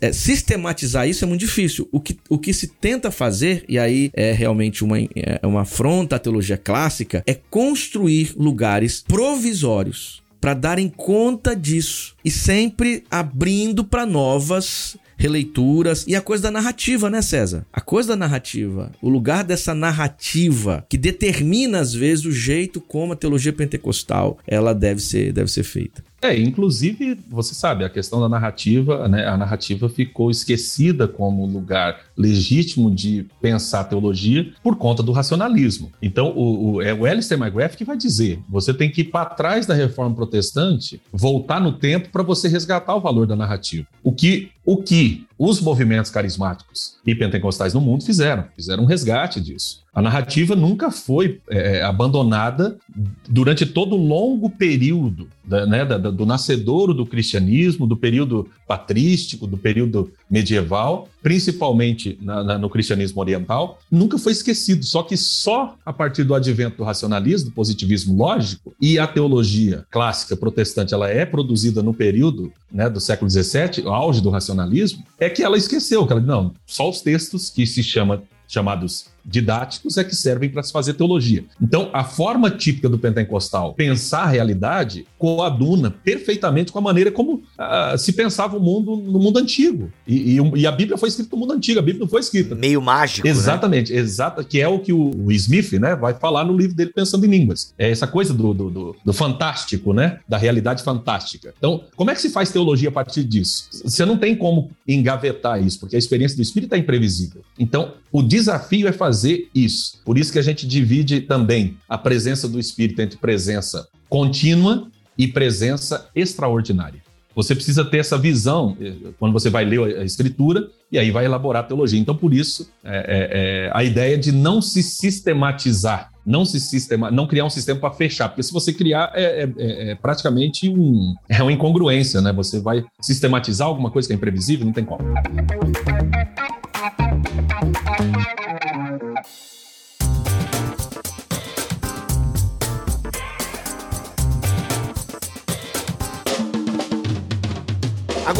é, sistematizar isso é muito difícil. O que, o que se tenta fazer, e aí é realmente uma, é uma afronta à teologia clássica, é construir lugares provisórios para darem conta disso e sempre abrindo para novas releituras e a coisa da narrativa, né, César? A coisa da narrativa, o lugar dessa narrativa que determina às vezes o jeito como a teologia pentecostal ela deve ser deve ser feita. É, inclusive, você sabe, a questão da narrativa, né, a narrativa ficou esquecida como lugar legítimo de pensar teologia por conta do racionalismo. Então, o, o, é o Alistair McGrath que vai dizer: você tem que ir para trás da reforma protestante, voltar no tempo para você resgatar o valor da narrativa. O que, o que os movimentos carismáticos e pentecostais no mundo fizeram, fizeram um resgate disso. A narrativa nunca foi é, abandonada durante todo o longo período da, né, da, do nascedouro do cristianismo, do período patrístico, do período medieval, principalmente na, na, no cristianismo oriental, nunca foi esquecido. Só que só a partir do advento do racionalismo, do positivismo lógico, e a teologia clássica protestante, ela é produzida no período né, do século XVII, o auge do racionalismo, é que ela esqueceu, que ela não, só os textos que se chama chamados didáticos é que servem para se fazer teologia. Então, a forma típica do pentecostal pensar a realidade coaduna perfeitamente com a maneira como uh, se pensava o mundo no mundo antigo. E, e, e, a Bíblia foi escrita no mundo antigo, a Bíblia não foi escrita. Meio mágico. Exatamente, né? exata, que é o que o, o, Smith né, vai falar no livro dele Pensando em Línguas. É essa coisa do, do, do, do fantástico, né? Da realidade fantástica. Então, como é que se faz teologia a partir disso? Você não tem como engavetar isso, porque a experiência do Espírito é imprevisível. Então, o desafio é fazer isso. Por isso que a gente divide também a presença do Espírito entre presença contínua e presença extraordinária. Você precisa ter essa visão quando você vai ler a Escritura e aí vai elaborar a teologia. Então, por isso, é, é, é, a ideia de não se sistematizar, não se sistema, não criar um sistema para fechar, porque se você criar é, é, praticamente um, é uma incongruência, né? Você vai sistematizar alguma coisa que é imprevisível, não tem como.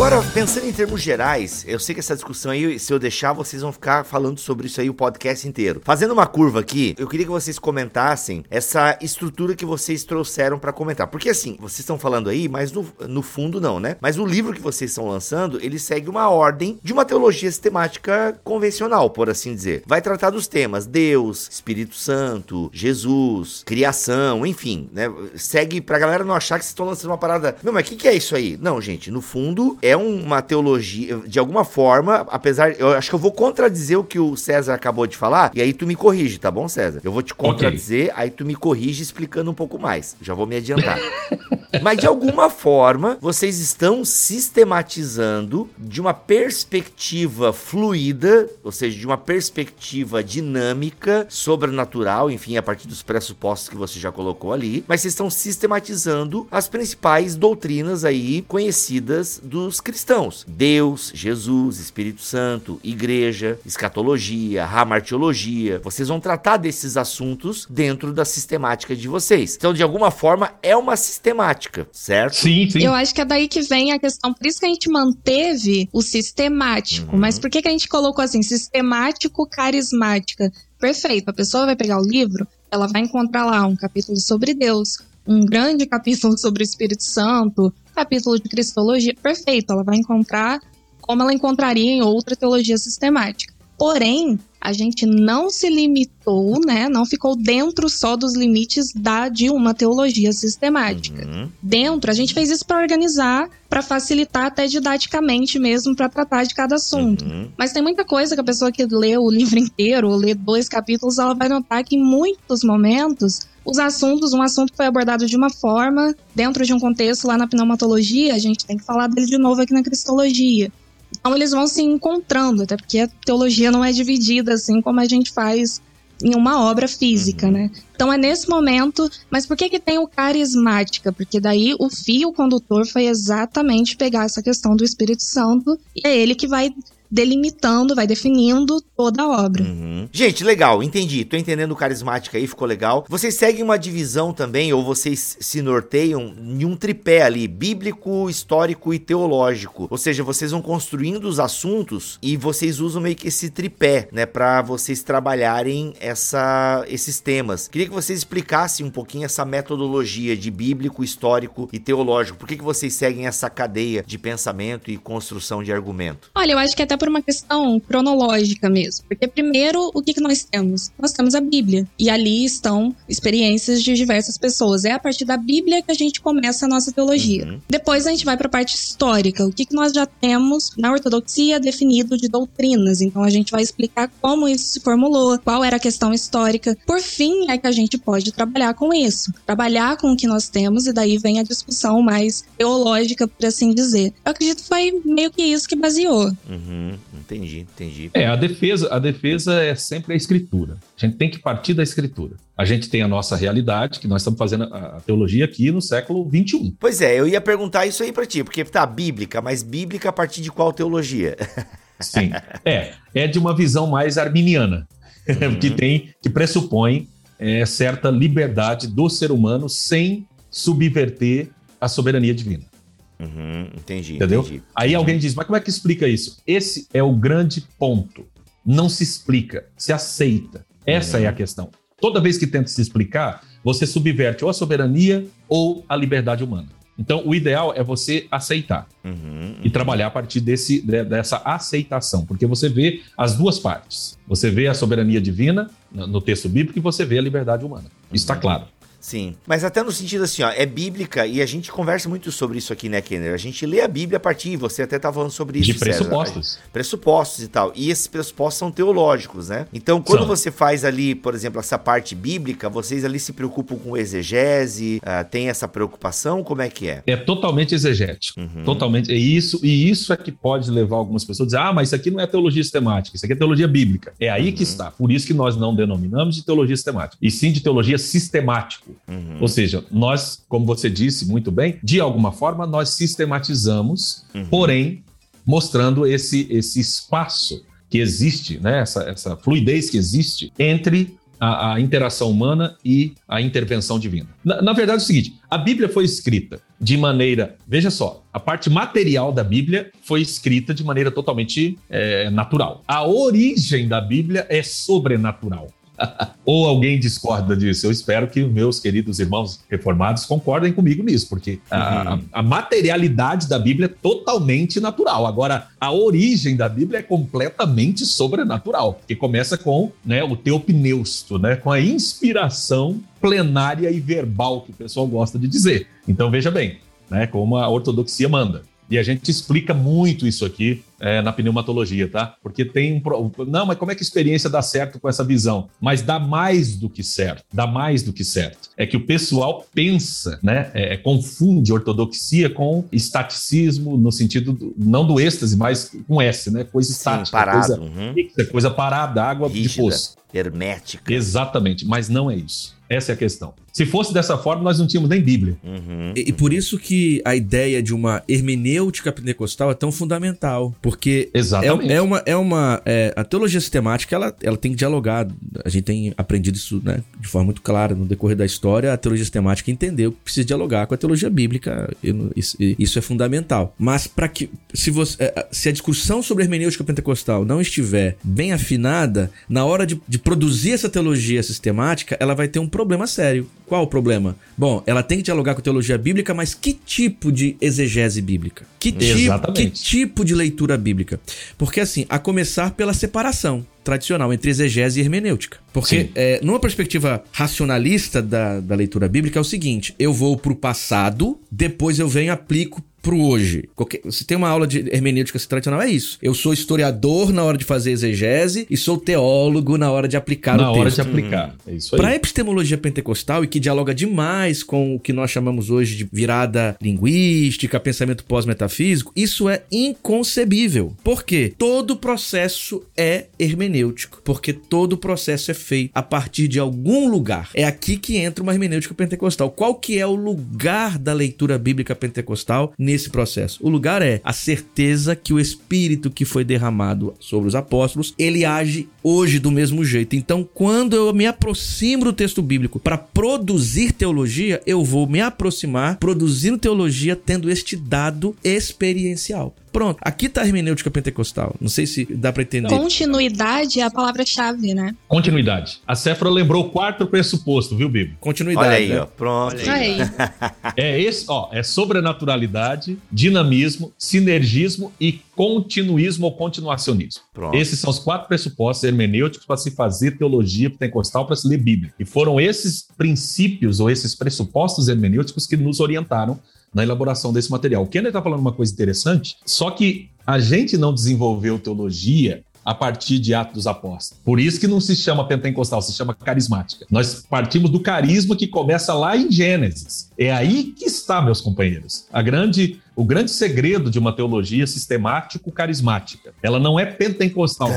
Agora, pensando em termos gerais, eu sei que essa discussão aí, se eu deixar, vocês vão ficar falando sobre isso aí o podcast inteiro. Fazendo uma curva aqui, eu queria que vocês comentassem essa estrutura que vocês trouxeram para comentar. Porque assim, vocês estão falando aí, mas no, no fundo não, né? Mas o livro que vocês estão lançando, ele segue uma ordem de uma teologia sistemática convencional, por assim dizer. Vai tratar dos temas Deus, Espírito Santo, Jesus, criação, enfim, né? Segue pra galera não achar que vocês estão lançando uma parada. Meu, mas o que, que é isso aí? Não, gente, no fundo, é uma teologia, de alguma forma, apesar. Eu acho que eu vou contradizer o que o César acabou de falar, e aí tu me corrige, tá bom, César? Eu vou te contradizer, okay. aí tu me corrige explicando um pouco mais. Já vou me adiantar. Mas de alguma forma, vocês estão sistematizando de uma perspectiva fluida, ou seja, de uma perspectiva dinâmica, sobrenatural, enfim, a partir dos pressupostos que você já colocou ali, mas vocês estão sistematizando as principais doutrinas aí conhecidas dos cristãos: Deus, Jesus, Espírito Santo, igreja, escatologia, ramartiologia. Vocês vão tratar desses assuntos dentro da sistemática de vocês. Então, de alguma forma, é uma sistemática, certo? Sim, sim. Eu acho que é daí que vem a questão. Por isso que a gente manteve o sistemático. Uhum. Mas por que, que a gente colocou assim, sistemático, carismática? Perfeito. A pessoa vai pegar o livro, ela vai encontrar lá um capítulo sobre Deus, um grande capítulo sobre o Espírito Santo, capítulo de Cristologia. Perfeito. Ela vai encontrar como ela encontraria em outra teologia sistemática. Porém, a gente não se limitou, né? Não ficou dentro só dos limites da de uma teologia sistemática. Uhum. Dentro, a gente fez isso para organizar, para facilitar até didaticamente mesmo para tratar de cada assunto. Uhum. Mas tem muita coisa que a pessoa que lê o livro inteiro ou lê dois capítulos, ela vai notar que em muitos momentos os assuntos, um assunto foi abordado de uma forma, dentro de um contexto lá na pneumatologia, a gente tem que falar dele de novo aqui na cristologia. Então eles vão se encontrando, até porque a teologia não é dividida assim como a gente faz em uma obra física, uhum. né? Então é nesse momento, mas por que que tem o carismática? Porque daí o fio condutor foi exatamente pegar essa questão do Espírito Santo e é ele que vai delimitando, vai definindo toda a obra. Uhum. Gente, legal, entendi. Tô entendendo o carismática aí, ficou legal. Vocês seguem uma divisão também, ou vocês se norteiam em um tripé ali, bíblico, histórico e teológico. Ou seja, vocês vão construindo os assuntos e vocês usam meio que esse tripé, né, para vocês trabalharem essa, esses temas. Queria que vocês explicassem um pouquinho essa metodologia de bíblico, histórico e teológico. Por que, que vocês seguem essa cadeia de pensamento e construção de argumento? Olha, eu acho que até por uma questão cronológica mesmo. Porque, primeiro, o que, que nós temos? Nós temos a Bíblia. E ali estão experiências de diversas pessoas. É a partir da Bíblia que a gente começa a nossa teologia. Uhum. Depois a gente vai para a parte histórica. O que, que nós já temos na ortodoxia definido de doutrinas. Então a gente vai explicar como isso se formulou, qual era a questão histórica. Por fim, é que a gente pode trabalhar com isso. Trabalhar com o que nós temos, e daí vem a discussão mais teológica, por assim dizer. Eu acredito que foi meio que isso que baseou. Uhum entendi, entendi. É, a defesa, a defesa é sempre a escritura. A gente tem que partir da escritura. A gente tem a nossa realidade, que nós estamos fazendo a teologia aqui no século 21. Pois é, eu ia perguntar isso aí para ti, porque tá bíblica, mas bíblica a partir de qual teologia? Sim. É, é de uma visão mais arminiana, uhum. que tem que pressupõe é, certa liberdade do ser humano sem subverter a soberania divina. Uhum, entendi. Entendeu? Entendi. Aí alguém diz, mas como é que explica isso? Esse é o grande ponto. Não se explica, se aceita. Essa uhum. é a questão. Toda vez que tenta se explicar, você subverte ou a soberania ou a liberdade humana. Então, o ideal é você aceitar uhum, e trabalhar a partir desse, dessa aceitação, porque você vê as duas partes. Você vê a soberania divina no texto bíblico e você vê a liberdade humana. Isso está uhum. claro. Sim. Mas até no sentido assim, ó, é bíblica e a gente conversa muito sobre isso aqui, né, Kenner? A gente lê a Bíblia a partir, você até tá falando sobre isso. De pressupostos. César, pressupostos e tal. E esses pressupostos são teológicos, né? Então, quando são. você faz ali, por exemplo, essa parte bíblica, vocês ali se preocupam com exegese, uh, tem essa preocupação? Como é que é? É totalmente exegético. Uhum. Totalmente. E isso, e isso é que pode levar algumas pessoas a dizer, ah, mas isso aqui não é teologia sistemática, isso aqui é teologia bíblica. É aí uhum. que está. Por isso que nós não denominamos de teologia sistemática, e sim de teologia sistemático. Uhum. Ou seja, nós, como você disse muito bem, de alguma forma nós sistematizamos, uhum. porém mostrando esse, esse espaço que existe, né? essa, essa fluidez que existe entre a, a, interação humana e a intervenção divina. Na, na, verdade, é o seguinte: a Bíblia foi escrita de maneira. Veja só, a parte material da Bíblia foi escrita de maneira totalmente é, natural. A origem da Bíblia é sobrenatural. Ou alguém discorda disso? Eu espero que meus queridos irmãos reformados concordem comigo nisso, porque a, uhum. a, materialidade da Bíblia é totalmente natural. Agora, a origem da Bíblia é completamente sobrenatural, que começa com né, o teopneusto, né, com a inspiração plenária e verbal que o pessoal gosta de dizer. Então, veja bem, né, como a ortodoxia manda. E a gente explica muito isso aqui é, na pneumatologia, tá? Porque tem um. Pro... Não, mas como é que a experiência dá certo com essa visão? Mas dá mais do que certo. Dá mais do que certo. É que o pessoal pensa, né? É, é confunde ortodoxia com estaticismo, no sentido do, não do êxtase, mas com S, né? Coisa estática. parado, coisa, uhum. fixa, coisa parada, água Rígida. de poço. Hermética. Exatamente, mas não é isso. Essa é a questão. Se fosse dessa forma, nós não tínhamos nem Bíblia. Uhum. E, e por isso que a ideia de uma hermenêutica pentecostal é tão fundamental. Porque Exatamente. é, é uma. É uma é, a teologia sistemática ela, ela tem que dialogar. A gente tem aprendido isso né, de forma muito clara no decorrer da história. A teologia sistemática entendeu que precisa dialogar com a teologia bíblica. Eu Isso, isso é fundamental. Mas para que. Se, você, é, se a discussão sobre a hermenêutica pentecostal não estiver bem afinada, na hora de, de produzir essa teologia sistemática, ela vai ter um problema sério. Qual o problema? Bom, ela tem que dialogar com a teologia bíblica, mas que tipo de exegese bíblica? Que tipo, que tipo de leitura bíblica? Porque assim, a começar pela separação tradicional entre exegese e hermenêutica. Porque, é, numa perspectiva racionalista da, da leitura bíblica, é o seguinte: eu vou pro passado, depois eu venho e aplico pro hoje. Qualquer- se tem uma aula de hermenêutica tradicional, é isso. Eu sou historiador na hora de fazer exegese e sou teólogo na hora de aplicar Na o hora texto. de aplicar. É isso aí. Para a epistemologia pentecostal, e que dialoga demais com o que nós chamamos hoje de virada linguística, pensamento pós-metafísico, isso é inconcebível. Por quê? Todo processo é hermenêutico, porque todo processo é feito a partir de algum lugar. É aqui que entra uma hermenêutica pentecostal. Qual que é o lugar da leitura bíblica pentecostal nesse processo? O lugar é a certeza que o Espírito que foi derramado sobre os apóstolos, ele age hoje do mesmo jeito. Então, quando eu me aproximo do texto bíblico para produzir teologia, eu vou me aproximar produzindo teologia tendo este dado experiencial. Pronto, aqui tá a hermenêutica pentecostal. Não sei se dá para entender. Continuidade é a palavra-chave, né? Continuidade. A Céfora lembrou o quarto pressuposto, viu, Bibo? Continuidade. Olha aí, né? ó. Pronto. Aí. É esse, ó, é sobrenaturalidade, dinamismo, sinergismo e continuismo ou continuacionismo. Pronto. Esses são os quatro pressupostos hermenêuticos para se fazer teologia pentecostal, para se ler Bíblia. E foram esses princípios ou esses pressupostos hermenêuticos que nos orientaram na elaboração desse material. O Kenner está falando uma coisa interessante, só que a gente não desenvolveu teologia a partir de Atos dos Apóstolos. Por isso que não se chama pentecostal, se chama carismática. Nós partimos do carisma que começa lá em Gênesis. É aí que está, meus companheiros. A grande, o grande segredo de uma teologia sistemático-carismática. Ela não é pentecostal.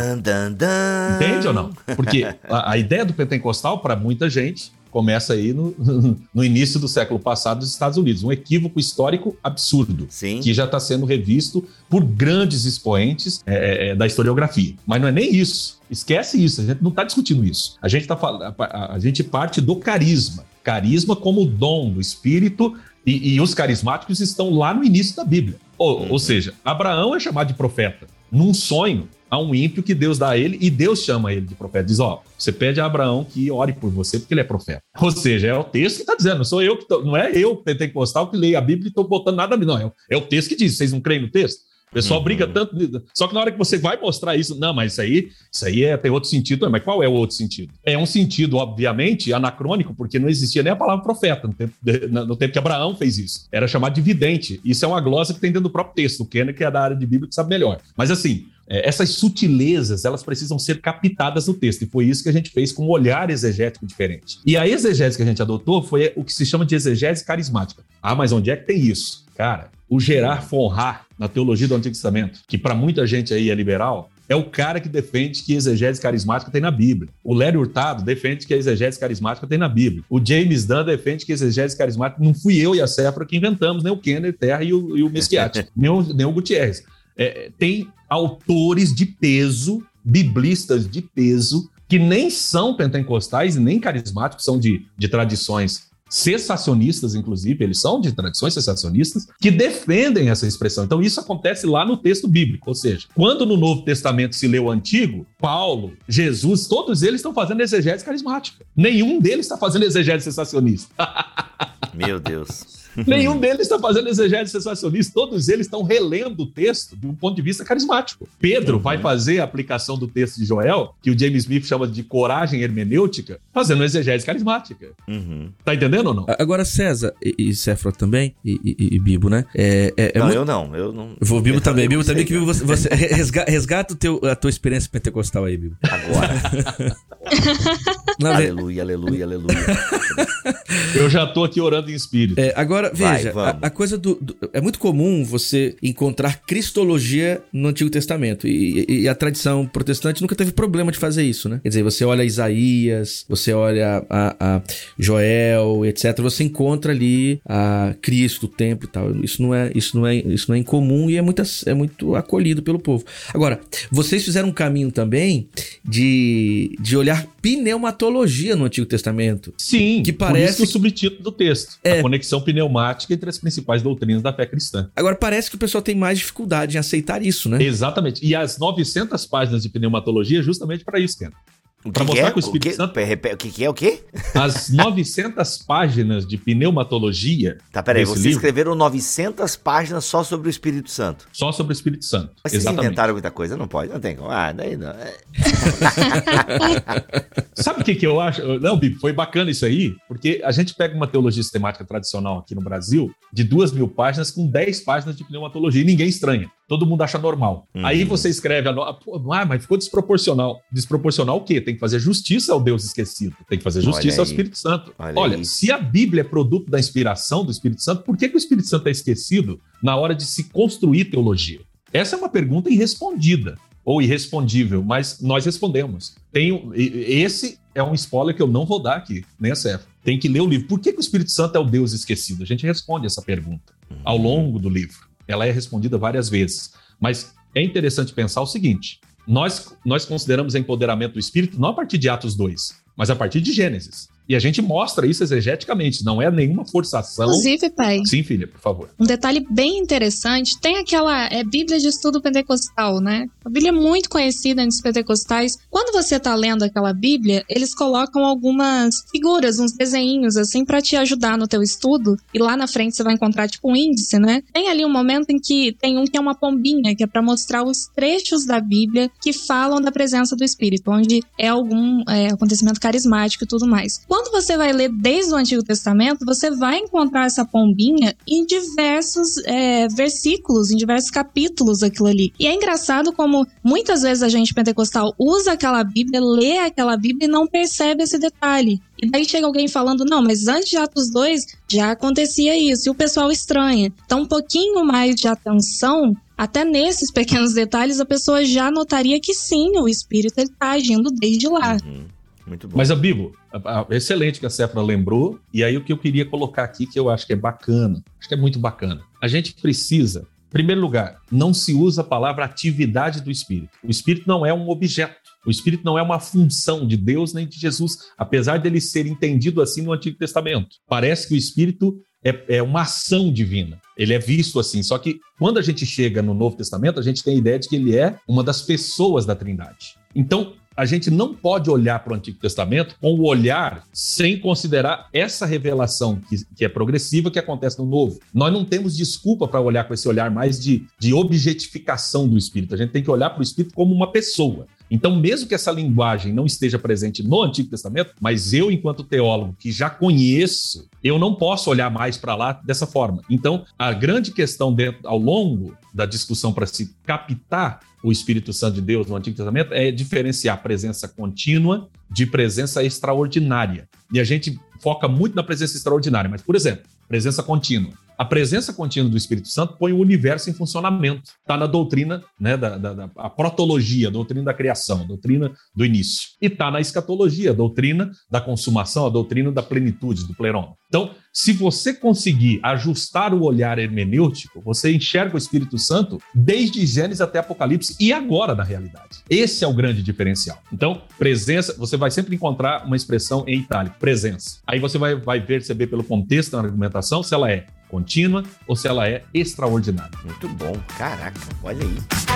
Entende ou não? Porque a, a ideia do pentecostal, para muita gente, começa aí no, no início do século passado dos Estados Unidos. Um equívoco histórico absurdo Sim. que já está sendo revisto por grandes expoentes é, é, da historiografia. Mas não é nem isso. Esquece isso, a gente não está discutindo isso. A gente, tá, a, gente parte do carisma. Carisma como dom do Espírito, e, e os carismáticos estão lá no início da Bíblia. Ou, ou seja, Abraão é chamado de profeta. Num sonho, há um ímpio que Deus dá a ele, e Deus chama ele de profeta. Diz: Ó, você pede a Abraão que ore por você, porque ele é profeta. Ou seja, é o texto que está dizendo, não sou eu que tô, não é eu, pentecostal, que leio a Bíblia e estou botando nada a mim, não. É, o- é o texto que diz, vocês não creem no texto? O pessoal Uhum. briga tanto. Só que na hora que você vai mostrar isso, não, mas isso aí, isso aí é, tem outro sentido. Mas qual é o outro sentido? É um sentido, obviamente, anacrônico, porque não existia nem a palavra profeta no tempo, de- no tempo que Abraão fez isso. Era chamado de vidente. Isso é uma glosa que tem dentro do próprio texto. O Kenner, que é da área de Bíblia, que sabe melhor. Mas assim, essas sutilezas, elas precisam ser captadas no texto. E foi isso que a gente fez com um olhar exegético diferente. E a exegese que a gente adotou foi o que se chama de exegese carismática. Ah, mas onde é que tem isso? Cara, o Gerard Fonrar, na teologia do Antigo Testamento, que para muita gente aí é liberal, é o cara que defende que exegese carismática tem na Bíblia. O Lério Hurtado defende que a exegese carismática tem na Bíblia. O James Dunn defende que a exegese carismática não fui eu e a Cefra que inventamos, nem o Kenner Terra e o, e o Mesquiati, nem, o, nem o Gutierrez. É, tem autores de peso, biblistas de peso, que nem são pentecostais e nem carismáticos, são de, de tradições cessacionistas, inclusive, eles são de tradições cessacionistas, que defendem essa expressão. Então, isso acontece lá no texto bíblico. Ou seja, quando no Novo Testamento se lê o Antigo, Paulo, Jesus, todos eles estão fazendo exegese carismática. Nenhum deles está fazendo exegese cessacionista. Meu Deus. Nenhum deles está fazendo exegese sensacionista. Todos eles estão relendo o texto de um ponto de vista carismático. Pedro vai fazer a aplicação do texto de Joel, que o James Smith chama de coragem hermenêutica, fazendo exegese carismática. Uhum. Tá entendendo ou não? Agora, César e, e Céfalo também, e, e- e Bibo, né? É, é, é não, muito- eu não. Eu não. Vou, Bibo também. Bibo também, que Bibo, você, você resga- resgata o teu, a tua experiência pentecostal aí, Bibo. Agora. Aleluia, aleluia, aleluia. Eu já tô aqui orando em espírito. É, agora, Vai, veja, vamos. a, a coisa do, do- É muito comum você encontrar cristologia no Antigo Testamento. E, e- e a tradição protestante nunca teve problema de fazer isso, né? Quer dizer, você olha Isaías, você olha a, a Joel, etc. Você encontra ali a Cristo, o templo e tal. Isso não é, isso não é, isso não é incomum e é muito, é muito acolhido pelo povo. Agora, vocês fizeram um caminho também de, de olhar pneumatologia no Antigo Testamento. Sim, Que por parece- isso que o subtítulo do texto. É. A conexão pneumática entre as principais doutrinas da fé cristã. Agora, parece que o pessoal tem mais dificuldade em aceitar isso, né? Exatamente. E as 900 páginas de pneumatologia é justamente para isso, Ken. O que, mostrar é? que o Espírito que, Santo- O que, que é o quê? As 900 páginas de pneumatologia Tá, peraí. Vocês livro? escreveram 900 páginas só sobre o Espírito Santo. só sobre o Espírito Santo. Mas vocês Exatamente. inventaram muita coisa? Não pode, não tem como. Ah, daí não. É. Sabe o que, que eu acho? Não, Bibi, foi bacana isso aí, porque a gente pega uma teologia sistemática tradicional aqui no Brasil, de duas mil páginas, com 10 páginas de pneumatologia, e ninguém estranha. Todo mundo acha normal. Uhum. Aí você escreve, a no... Pô, ah, mas ficou desproporcional. Desproporcional o quê? Tem que fazer justiça ao Deus esquecido. Tem que fazer justiça ao. Espírito Santo. Olha Olha, se a Bíblia é produto da inspiração do Espírito Santo, por que, que o Espírito Santo é esquecido na hora de se construir teologia? Essa é uma pergunta irrespondida ou irrespondível, mas nós respondemos. Tem, esse é um spoiler que eu não vou dar aqui, nem a Cefa. Tem que ler o livro. Por que, que o Espírito Santo é o Deus esquecido? A gente responde essa pergunta ao longo do livro. Ela é respondida várias vezes. Mas é interessante pensar o seguinte: nós, nós consideramos empoderamento do Espírito não a partir de Atos 2, mas a partir de Gênesis. E a gente mostra isso exegeticamente, não é nenhuma forçação. Inclusive, pai, Sim, filha, por favor. um detalhe bem interessante, tem aquela é, Bíblia de Estudo Pentecostal, né? A Bíblia é muito conhecida entre os pentecostais. Quando você tá lendo aquela Bíblia, eles colocam algumas figuras, uns desenhinhos assim pra te ajudar no teu estudo. E lá na frente você vai encontrar tipo um índice, né? Tem ali um momento em que tem um que é uma pombinha, que é pra mostrar os trechos da Bíblia que falam da presença do Espírito, onde é algum é, acontecimento carismático e tudo mais. Quando você vai ler desde o Antigo Testamento, você vai encontrar essa pombinha em diversos é, versículos, em diversos capítulos aquilo ali. E é engraçado como muitas vezes a gente pentecostal usa aquela Bíblia, lê aquela Bíblia e não percebe esse detalhe. E daí chega alguém falando, não, mas antes de Atos 2 já acontecia isso, e o pessoal estranha. Então, um pouquinho mais de atenção, até nesses pequenos detalhes, a pessoa já notaria que sim, o Espírito está agindo desde lá. Uhum. Muito bom. Mas, a Bibo, excelente que a Sefra lembrou. E aí, o que eu queria colocar aqui, que eu acho que é bacana, acho que é muito bacana. A gente precisa, em primeiro lugar, não se usa a palavra atividade do Espírito. O Espírito não é um objeto. O Espírito não é uma função de Deus nem de Jesus, apesar dele ser entendido assim no Antigo Testamento. Parece que o Espírito é, é uma ação divina. Ele é visto assim. Só que quando a gente chega no Novo Testamento, a gente tem a ideia de que ele é uma das pessoas da Trindade. Então, a gente não pode olhar para o Antigo Testamento com o olhar sem considerar essa revelação que, que é progressiva que acontece no Novo. Nós não temos desculpa para olhar com esse olhar mais de, de objetificação do Espírito. A gente tem que olhar para o Espírito como uma pessoa. Então, mesmo que essa linguagem não esteja presente no Antigo Testamento, mas eu, enquanto teólogo que já conheço, eu não posso olhar mais para lá dessa forma. Então, a grande questão dentro, ao longo da discussão para se captar o Espírito Santo de Deus no Antigo Testamento é diferenciar presença contínua de presença extraordinária. E a gente foca muito na presença extraordinária, mas, por exemplo, presença contínua. A presença contínua do Espírito Santo põe o universo em funcionamento. Está na doutrina, né, da, da, da a protologia, a doutrina da criação, a doutrina do início. E está na escatologia, a doutrina da consumação, a doutrina da plenitude, do pleroma. Então, se você conseguir ajustar o olhar hermenêutico, você enxerga o Espírito Santo desde Gênesis até Apocalipse e agora na realidade. Esse é o grande diferencial. Então, presença, você vai sempre encontrar uma expressão em itálico, presença. Aí você vai, vai perceber pelo contexto da argumentação se ela é contínua ou se ela é extraordinária. Muito bom. Caraca, olha aí.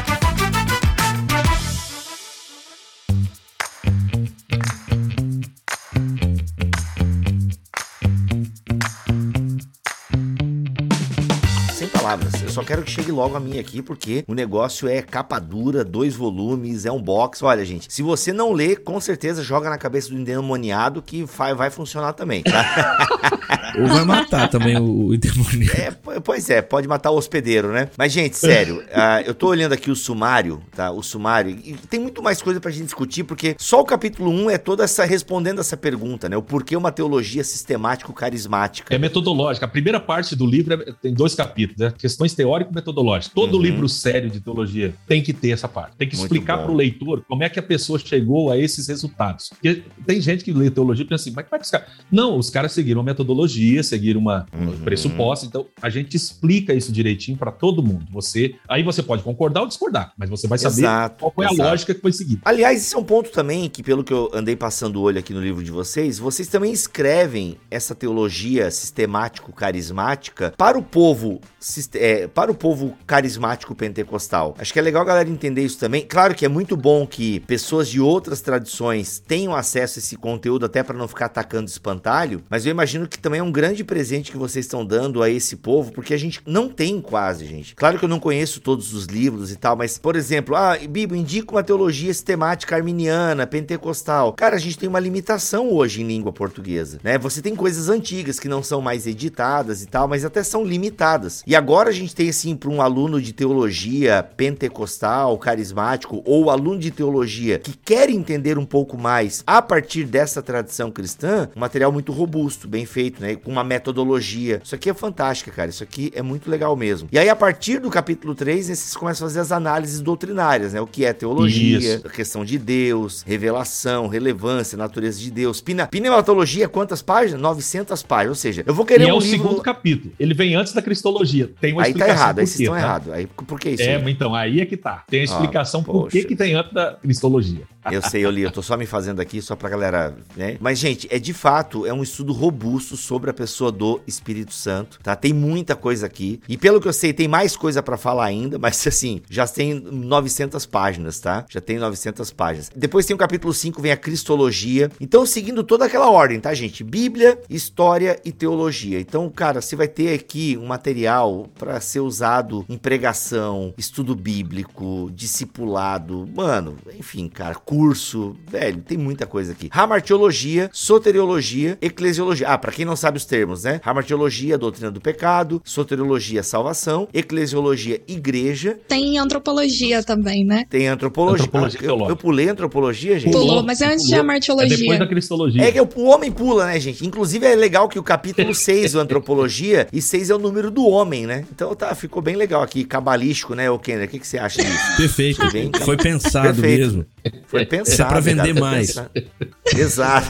Só quero que chegue logo a minha aqui, porque o negócio é capa dura, dois volumes, é um box. Olha, gente, se você não lê, com certeza joga na cabeça do endemoniado que vai, vai funcionar também, tá? Ou vai matar também o, o endemoniado. É, po- pois é, pode matar o hospedeiro, né? Mas, gente, sério, ah, eu tô olhando aqui o sumário, tá? O sumário, e tem muito mais coisa pra gente discutir, porque só o capítulo 1 é toda essa, respondendo essa pergunta, né? O porquê uma teologia sistemático-carismática. É metodológica. A primeira parte do livro é- tem dois capítulos, né? Questões teórico-metodológicas. Todo Uhum. livro sério de teologia tem que ter essa parte. Tem que Muito explicar para o leitor como é que a pessoa chegou a esses resultados. Porque tem gente que lê teologia e pensa assim, mas como é que os caras... Não, os caras seguiram uma metodologia, seguiram uma Uhum. um pressuposto. Então, a gente explica isso direitinho para todo mundo. Você, aí você pode concordar ou discordar, mas você vai saber Exato, qual foi a exato. lógica que foi seguida. Aliás, isso é um ponto também que, pelo que eu andei passando o olho aqui no livro de vocês, vocês também escrevem essa teologia sistemático-carismática para o povo, é, para o povo carismático pentecostal. Acho que é legal a galera entender isso também. Claro que é muito bom que pessoas de outras tradições tenham acesso a esse conteúdo até para não ficar atacando espantalho, mas eu imagino que também é um grande presente que vocês estão dando a esse povo, porque a gente não tem quase, gente. Claro que eu não conheço todos os livros e tal, mas, por exemplo, ah, Bíblia, indica uma teologia sistemática arminiana, pentecostal. Cara, a gente tem uma limitação hoje em língua portuguesa, né? Você tem coisas antigas que não são mais editadas e tal, mas até são limitadas. E agora a gente tem, assim, para um aluno de teologia pentecostal, carismático, ou aluno de teologia que quer entender um pouco mais a partir dessa tradição cristã, um material muito robusto, bem feito, né? Com uma metodologia. Isso aqui é fantástica, cara. Isso aqui é muito legal mesmo. E aí, a partir do capítulo 3, vocês começam a fazer as análises doutrinárias, né? O que é teologia, Isso. a questão de Deus, revelação, relevância, natureza de Deus. Pina, pneumatologia, quantas páginas? 900 páginas. Ou seja, eu vou querer e é um o livro... segundo capítulo. Ele vem antes da cristologia. Tem uma Aí tá explicação errado, aí por vocês estão tá? errados. Aí, por que isso? É, aí? então, aí é que tá. Tem a explicação por Ah, poxa. que, que tem antes da cristologia. Eu sei, eu li, eu tô só me fazendo aqui só pra galera, né? Mas, gente, é de fato, é um estudo robusto sobre a pessoa do Espírito Santo, tá? Tem muita coisa aqui. E pelo que eu sei, tem mais coisa pra falar ainda, mas assim, já tem 900 páginas, tá? Já tem 900 páginas. Depois tem o capítulo 5, vem a Cristologia. Então, seguindo toda aquela ordem, tá, gente? Bíblia, história e teologia. Então, cara, você vai ter aqui um material pra ser usado em pregação, estudo bíblico, discipulado, mano, enfim, cara, curso, velho, tem muita coisa aqui. Hamartiologia, soteriologia, eclesiologia. Ah, pra quem não sabe os termos, né? Hamartiologia, doutrina do pecado, soteriologia, salvação, eclesiologia, igreja, Tem antropologia também, né? tem antropologia. Antropologia Ah, eu, eu pulei antropologia, gente. Pulou, mas é antes de pulou. amartiologia. É depois da cristologia. É que o, o homem pula, né, gente? Inclusive é legal que o capítulo 6, o antropologia, e 6 é o número do homem, né? Então tá, ficou bem legal aqui, cabalístico, né, ô Kenner? O que, que você acha disso? Perfeito. Foi bem- Foi pensado Perfeito. mesmo. Foi pensado. Isso é pra vender cara, foi mais. Exato.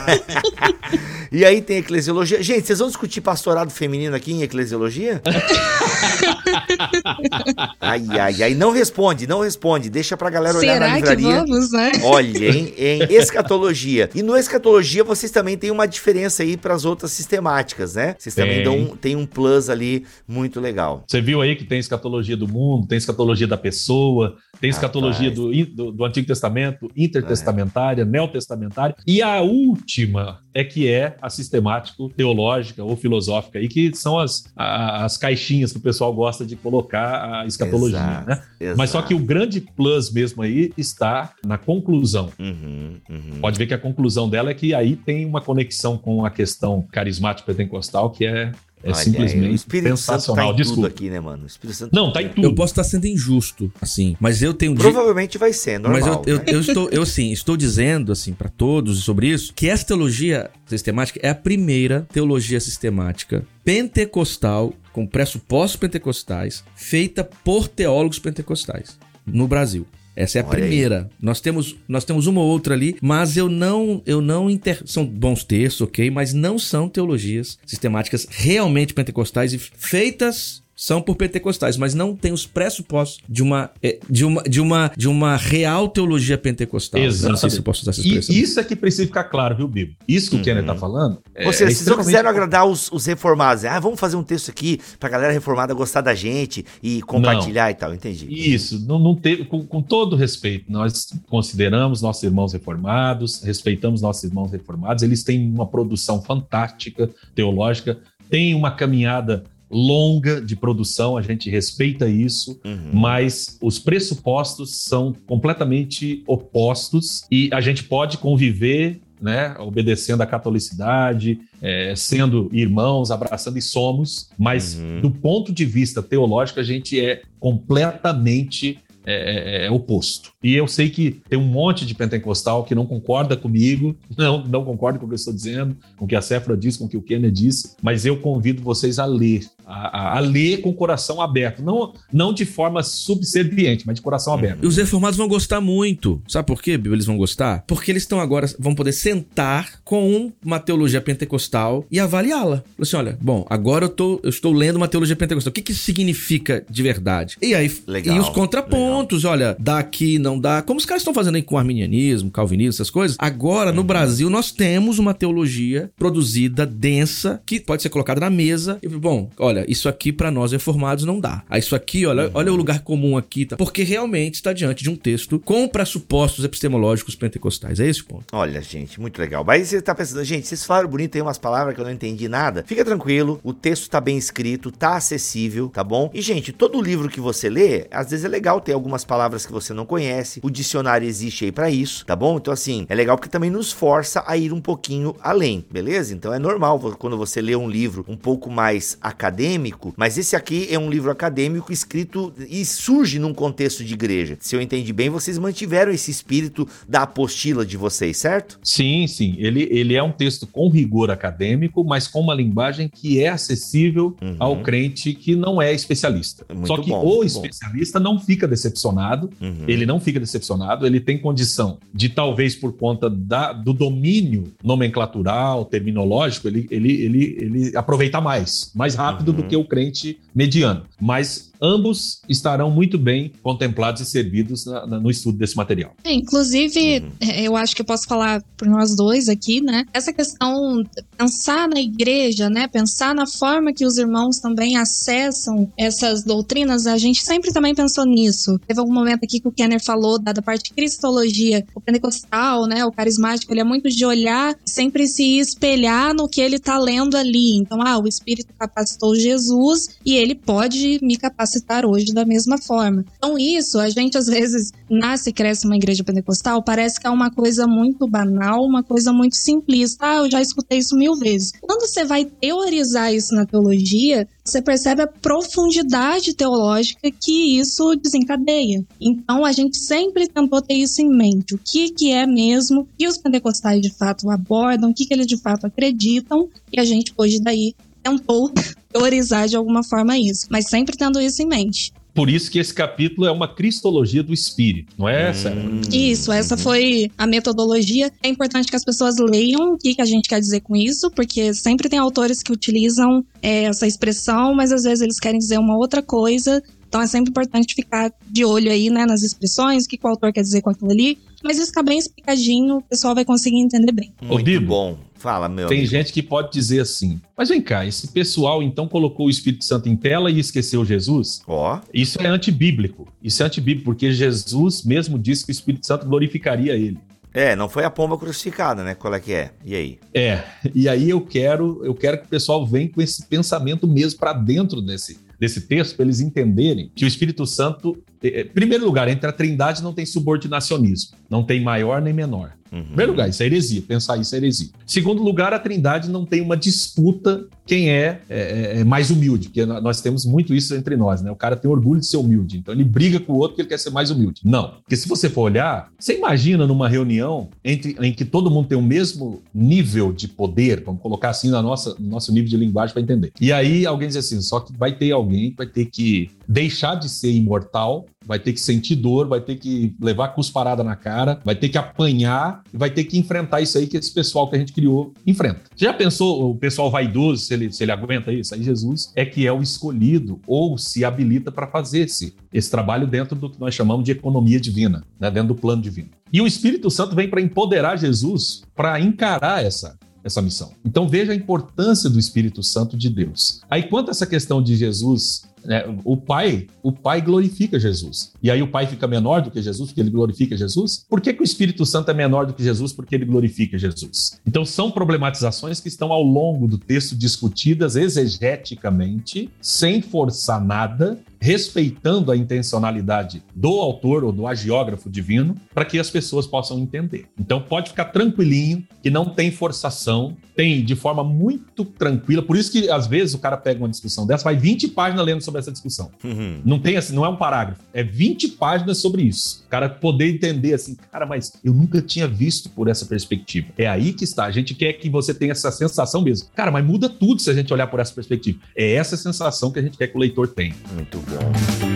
e aí tem eclesiologia. Gente, vocês vão discutir pastorado feminino aqui em eclesiologia? ai, ai, ai. Não responde, não responde. Deixa pra galera olhar na Será que livraria. vamos, né? Olha, em, em escatologia. E no escatologia vocês também têm uma diferença aí para as outras sistemáticas, né? Vocês também Tem. dão um, tem um plus ali muito legal. Você viu aí que tem escatologia do mundo, tem escatologia da pessoa, tem escatologia do, do, do Antigo Testamento, intertestamentária, neotestamentária. E a última é que é a sistemático teológica ou filosófica, e que são as, a- as caixinhas que o pessoal gosta de colocar a escatologia, Exato, né? Mas só que o grande plus mesmo aí está na conclusão. Uhum, uhum. Pode ver que a conclusão dela é que aí tem uma conexão com a questão carismática pentecostal que é, é Olha, simplesmente o Espírito Santo tá sensacional. em tudo Desculpa. aqui, né, mano? O Espírito Santo Não, tá em tudo. Eu posso estar sendo injusto, assim, mas eu tenho di- Provavelmente vai ser, normal. Mas eu, eu, né? eu estou, eu sim, estou dizendo assim para todos sobre isso que essa teologia sistemática é a primeira teologia sistemática pentecostal com pressupostos pentecostais feita por teólogos pentecostais no Brasil. Essa é a Olha aí. primeira. Nós temos, nós temos uma ou outra ali, mas eu não, eu não inter... são bons textos, ok, mas não são teologias sistemáticas realmente pentecostais e feitas são por pentecostais, mas não tem os pressupostos de uma eh, de uma de uma de uma real teologia pentecostal. Não sei se eu posso usar essa E expressão. isso é que precisa ficar claro, viu, Bibo? Isso que o Kenner tá falando. é- Ou seja, é vocês não quiseram agradar os, os reformados. Ah, vamos fazer um texto aqui pra galera reformada gostar da gente e compartilhar e tal. Entendi. Isso, não, não teve, com, com todo respeito, nós consideramos nossos irmãos reformados, respeitamos nossos irmãos reformados, eles têm uma produção fantástica teológica, têm uma caminhada longa de produção, a gente respeita isso, Uhum. mas os pressupostos são completamente opostos e a gente pode conviver. Né, obedecendo à catolicidade, é, sendo irmãos, abraçando e somos, mas Uhum. do ponto de vista teológico, a gente é completamente é, é, é oposto. E eu sei que tem um monte de pentecostal que não concorda comigo, não, não concorda com o que eu estou dizendo, com o que a Séfora disse, com o que o Kenner disse, mas eu convido vocês a ler, a, a- ler com o coração aberto, não, não de forma subserviente, mas de coração aberto. E os reformados vão gostar muito. Sabe por quê, Bíblia? Eles vão gostar? Porque eles estão agora, vão poder sentar com uma teologia pentecostal e avaliá-la. Falar assim, olha, bom, agora eu, tô, eu estou lendo uma teologia pentecostal. O que, que isso significa de verdade? E aí, Legal, e os contrapontos, olha, dá aqui, não dá. Como os caras estão fazendo aí com arminianismo, calvinismo, essas coisas. Agora, no Brasil, nós temos uma teologia produzida, densa, que pode ser colocada na mesa. E, bom, olha, isso aqui para nós reformados não dá. Ah, isso aqui, olha, olha o lugar comum aqui, tá? Porque realmente está diante de um texto com pressupostos epistemológicos pentecostais. É esse o ponto. Olha, gente, muito legal. Mas você tá pensando, gente, vocês falaram bonito aí umas palavras que eu não entendi nada. Fica tranquilo, o texto tá bem escrito, tá acessível, tá bom? E, gente, todo livro que você lê, às vezes é legal ter algumas palavras que você não conhece. O dicionário existe aí pra isso, tá bom? Então, assim, é legal porque também nos força a ir um pouquinho além, beleza? Então é normal quando você lê um livro um pouco mais acadêmico, mas esse aqui é um livro acadêmico escrito e surge num contexto de igreja. Se eu entendi bem, vocês mantiveram esse espírito da apostila de vocês, certo? Sim, sim. Ele, ele é um texto com rigor acadêmico, mas com uma linguagem que é acessível Uhum. ao crente que não é especialista. Muito Só que bom, o muito bom. especialista não fica decepcionado, Uhum. ele não fica decepcionado, ele tem condição de, talvez por conta da- do domínio nomenclatural, terminológico, ele, ele, ele, ele aproveita mais, mais rápido do Uhum. que o crente mediano. Mas ambos estarão muito bem contemplados e servidos na- na- no estudo desse material. É, inclusive, Uhum. é, eu acho que eu posso falar por nós dois aqui, né? Essa questão, pensar na igreja, né? Pensar na forma que os irmãos também acessam essas doutrinas, a gente sempre também pensou nisso. Teve algum momento aqui que o Kenner falou da, da parte de cristologia, o pentecostal, né? O carismático, ele é muito de olhar, sempre se espelhar no que ele tá lendo ali. Então, ah, o Espírito capacitou Jesus e ele pode me capacitar hoje da mesma forma. Então, isso, a gente às vezes nasce e cresce uma igreja pentecostal, parece que é uma coisa muito banal, uma coisa muito simplista. Ah, eu já escutei isso mil vezes. Quando você vai teorizar isso na teologia, você percebe a profundidade teológica que isso desencadeia. Então, a gente sempre tentou ter isso em mente. O que, que é mesmo que os pentecostais de fato abordam, o que, que eles de fato acreditam, e a gente, hoje daí, tentou teorizar de alguma forma isso, mas sempre tendo isso em mente. Por isso que esse capítulo é uma cristologia do espírito, não é, Sarah? Hum, Isso, essa uhum. foi a metodologia. É importante que as pessoas leiam o que, que a gente quer dizer com isso, porque sempre tem autores que utilizam é, essa expressão, mas às vezes eles querem dizer uma outra coisa. Então é sempre importante ficar de olho aí, né, nas expressões, o que, que o autor quer dizer com aquilo ali. Mas isso fica bem explicadinho, o pessoal vai conseguir entender bem. Muito Bibo, bom. Fala, meu. Tem amigo. gente que pode dizer assim, mas vem cá, esse pessoal então colocou o Espírito Santo em tela e esqueceu Jesus? Ó, Isso é antibíblico. Isso é antibíblico, porque Jesus mesmo disse que o Espírito Santo glorificaria ele. é, não foi a pomba crucificada, né? Qual é que é? E aí? É, e aí eu quero, eu quero que o pessoal venha com esse pensamento mesmo para dentro desse, desse texto, para eles entenderem que o Espírito Santo, eh, eh, primeiro lugar, entre a Trindade não tem subordinacionismo, não tem maior nem menor. Uhum. Primeiro lugar, isso é heresia. Pensar isso é heresia. Segundo lugar, a Trindade não tem uma disputa quem é, é, é mais humilde, porque nós temos muito isso entre nós, né? O cara tem orgulho de ser humilde, então ele briga com o outro porque ele quer ser mais humilde. Não. Porque se você for olhar, você imagina numa reunião entre, em que todo mundo tem o mesmo nível de poder, vamos colocar assim na nossa, no nosso nível de linguagem para entender. E aí alguém diz assim: só que vai ter alguém que vai ter que deixar de ser imortal, vai ter que sentir dor, vai ter que levar cusparada na cara, vai ter que apanhar vai ter que enfrentar isso aí que esse pessoal que a gente criou enfrenta. Já pensou o pessoal vaidoso, se ele, se ele aguenta isso? Aí Jesus é que é o escolhido ou se habilita para fazer esse, esse trabalho dentro do que nós chamamos de economia divina, né? dentro do plano divino. E o Espírito Santo vem para empoderar Jesus para encarar essa, essa missão. Então veja a importância do Espírito Santo de Deus. Aí quanto a essa questão de Jesus né, o pai, o pai glorifica Jesus. E aí o pai fica menor do que Jesus porque ele glorifica Jesus? Por que, que o Espírito Santo é menor do que Jesus porque ele glorifica Jesus? Então são problematizações que estão ao longo do texto discutidas exegeticamente, sem forçar nada, respeitando a intencionalidade do autor ou do agiógrafo divino, para que as pessoas possam entender. Então pode ficar tranquilinho, que não tem forçação, tem de forma muito tranquila. Por isso que às vezes o cara pega uma discussão dessa, vai 20 páginas lendo sobre essa discussão. Uhum. Não tem assim, não é um parágrafo, é 20 páginas sobre isso. O cara poder entender assim, cara, mas eu nunca tinha visto por essa perspectiva. É aí que está. A gente quer que você tenha essa sensação mesmo. Cara, mas muda tudo se a gente olhar por essa perspectiva. É essa sensação que a gente quer que o leitor tenha. Muito bom.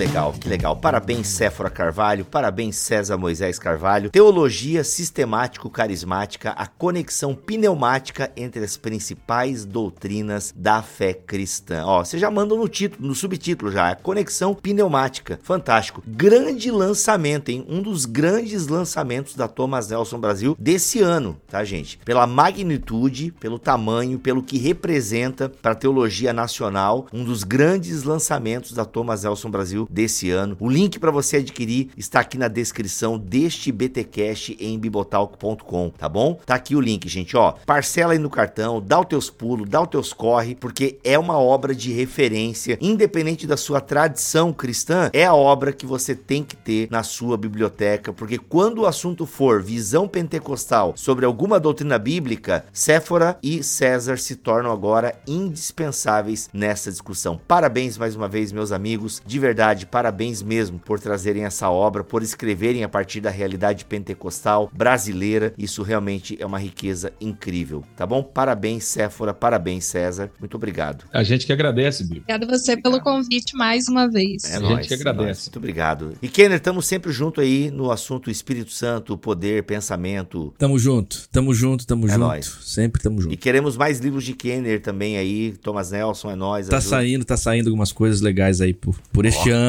Legal, que legal. Parabéns, Séfora Carvalho. Parabéns, César Moisés Carvalho. Teologia sistemático-carismática, a conexão pneumática entre as principais doutrinas da fé cristã. Ó, você já mandou no título, no subtítulo já, a conexão pneumática. Fantástico. Grande lançamento, hein? Um dos grandes lançamentos da Thomas Nelson Brasil desse ano, tá, gente? Pela magnitude, pelo tamanho, pelo que representa para a teologia nacional, um dos grandes lançamentos da Thomas Nelson Brasil desse ano. O link para você adquirir está aqui na descrição deste BTcast em bibotalk.com, tá bom? Tá aqui o link, gente, ó. Parcela aí no cartão, dá os teus pulos, dá os teus corre, porque é uma obra de referência, independente da sua tradição cristã, é a obra que você tem que ter na sua biblioteca, porque quando o assunto for visão pentecostal sobre alguma doutrina bíblica, Séfora e César se tornam agora indispensáveis nessa discussão. Parabéns mais uma vez, meus amigos, de verdade verdade, parabéns mesmo por trazerem essa obra, por escreverem a partir da realidade pentecostal brasileira. Isso realmente é uma riqueza incrível, tá bom? Parabéns, Séfora, parabéns, César. Muito obrigado. A gente que agradece, Bíblia. Obrigada você pelo convite mais uma vez. É a nóis, gente que agradece. Nóis. Muito obrigado. E Kenner, estamos sempre junto aí no assunto Espírito Santo, poder, pensamento. Tamo junto, tamo junto, tamo é junto. Nóis. Sempre tamo junto. E queremos mais livros de Kenner também aí. Thomas Nelson é nós. Tá ajuda. saindo, tá saindo algumas coisas legais aí por, por este ano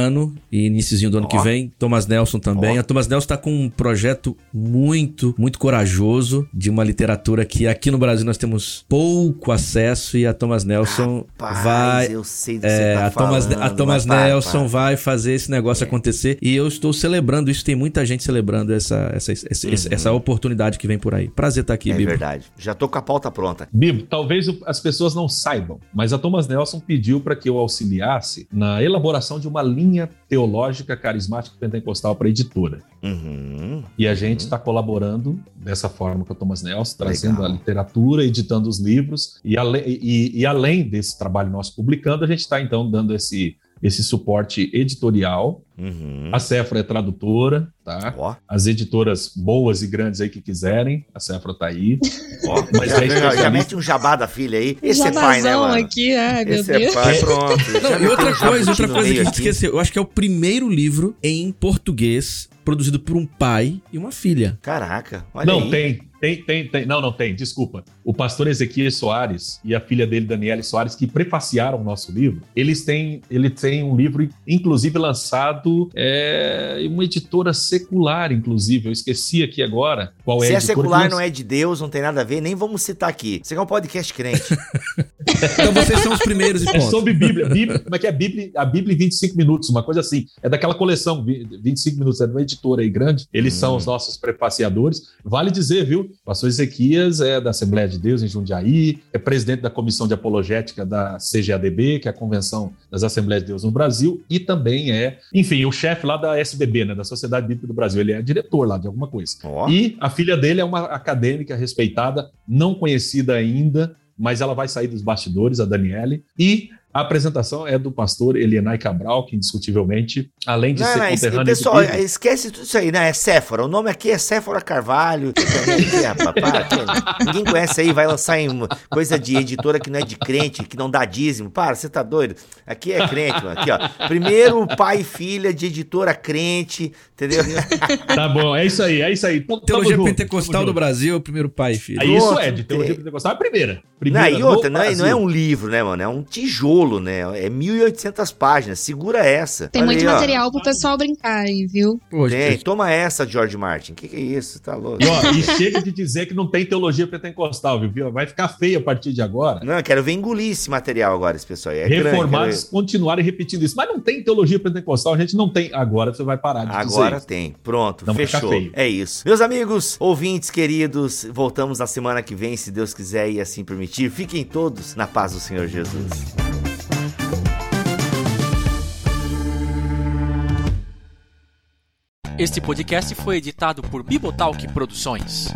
e iníciozinho do ano oh. que vem. Thomas Nelson também. Oh. A Thomas Nelson tá com um projeto muito, muito corajoso de uma literatura que aqui no Brasil nós temos pouco acesso e a Thomas Nelson Rapaz, vai. Eu sei do que é, tá a Thomas, falando, a Thomas Nelson vai fazer esse negócio é. acontecer e eu estou celebrando isso. Tem muita gente celebrando essa, essa, essa, uhum. essa oportunidade que vem por aí. Prazer estar tá aqui, é Bibo. É verdade. Já tô com a pauta pronta. Bibo, talvez as pessoas não saibam, mas a Thomas Nelson pediu para que eu auxiliasse na elaboração de uma linha teológica carismática pentecostal para a editora. Uhum, e a gente está uhum. colaborando dessa forma com o Thomas Nelson, trazendo Legal. a literatura, editando os livros, e, e, e além desse trabalho nosso publicando, a gente está então dando esse esse suporte editorial. Uhum. A Cefra é tradutora, tá? Ó. As editoras boas e grandes aí que quiserem, a Cefra tá aí. Ó, mas já, é já mete um jabá da filha aí. Esse é pai, né, mano? aqui, ai, meu Esse é Deus. é pai, pronto. Não, e outra coisa, outra coisa que a gente esqueceu. Eu acho que é o primeiro livro em português produzido por um pai e uma filha. Caraca, olha Não, aí. tem. Tem, tem, tem. Não, não tem, desculpa. O pastor Ezequiel Soares e a filha dele, Daniele Soares, que prefaciaram o nosso livro, eles têm, ele tem um livro, inclusive, lançado é, em uma editora secular, inclusive. Eu esqueci aqui agora qual é Se a é secular, não é de Deus, não tem nada a ver, nem vamos citar aqui. Isso aqui é um podcast crente. então vocês são os primeiros e É sobre Bíblia. Bíblia. Como é que é? Bíblia, a Bíblia em 25 minutos, uma coisa assim. É daquela coleção, 25 minutos, é de uma editora aí grande. Eles hum. são os nossos prefaciadores. Vale dizer, viu? Pastor Ezequias é da Assembleia de Deus em Jundiaí, é presidente da Comissão de Apologética da CGADB, que é a Convenção das Assembleias de Deus no Brasil, e também é, enfim, o chefe lá da SBB, né, da Sociedade Bíblica do Brasil. Ele é diretor lá de alguma coisa. Oh. E a filha dele é uma acadêmica respeitada, não conhecida ainda, mas ela vai sair dos bastidores, a Daniele, e a apresentação é do pastor Elienay Cabral, que indiscutivelmente, além de não, ser não, conterrâneo... Pessoal, do esquece tudo isso aí, né? É Séfora. O nome aqui é Séfora Carvalho. Ninguém conhece aí, vai lançar em coisa de editora que não é de crente, que não dá dízimo. Para, você tá doido? Aqui é crente, mano. Aqui, ó. Primeiro pai e filha de editora crente, entendeu? Tá bom, é isso aí, é isso aí. Teologia Pentecostal do Brasil, primeiro pai e filho. É isso é, de Teologia Pentecostal é a primeira. Primeira não, e outra, não é, não é um livro, né, mano? É um tijolo, né? É 1.800 páginas. Segura essa. Tem Olha muito aí, ó. material pro pessoal brincar aí, viu? Pô, Tem, toma essa, George Martin. Que que é isso? Tá louco? E, ó, e chega de dizer que não tem teologia pentecostal, viu? Vai ficar feio a partir de agora. Não, eu quero ver engolir esse material agora, esse pessoal. É grande, Reformados quero continuarem repetindo isso. Mas não tem teologia pentecostal, a gente não tem. Agora você vai parar de ver. dizer Agora isso. tem. Pronto, Não fechou. feio. É isso. Meus amigos, ouvintes queridos, voltamos na semana que vem, se Deus quiser e assim permitir. Fiquem todos na paz do Senhor Jesus. Este podcast foi editado por Bibotalk Produções.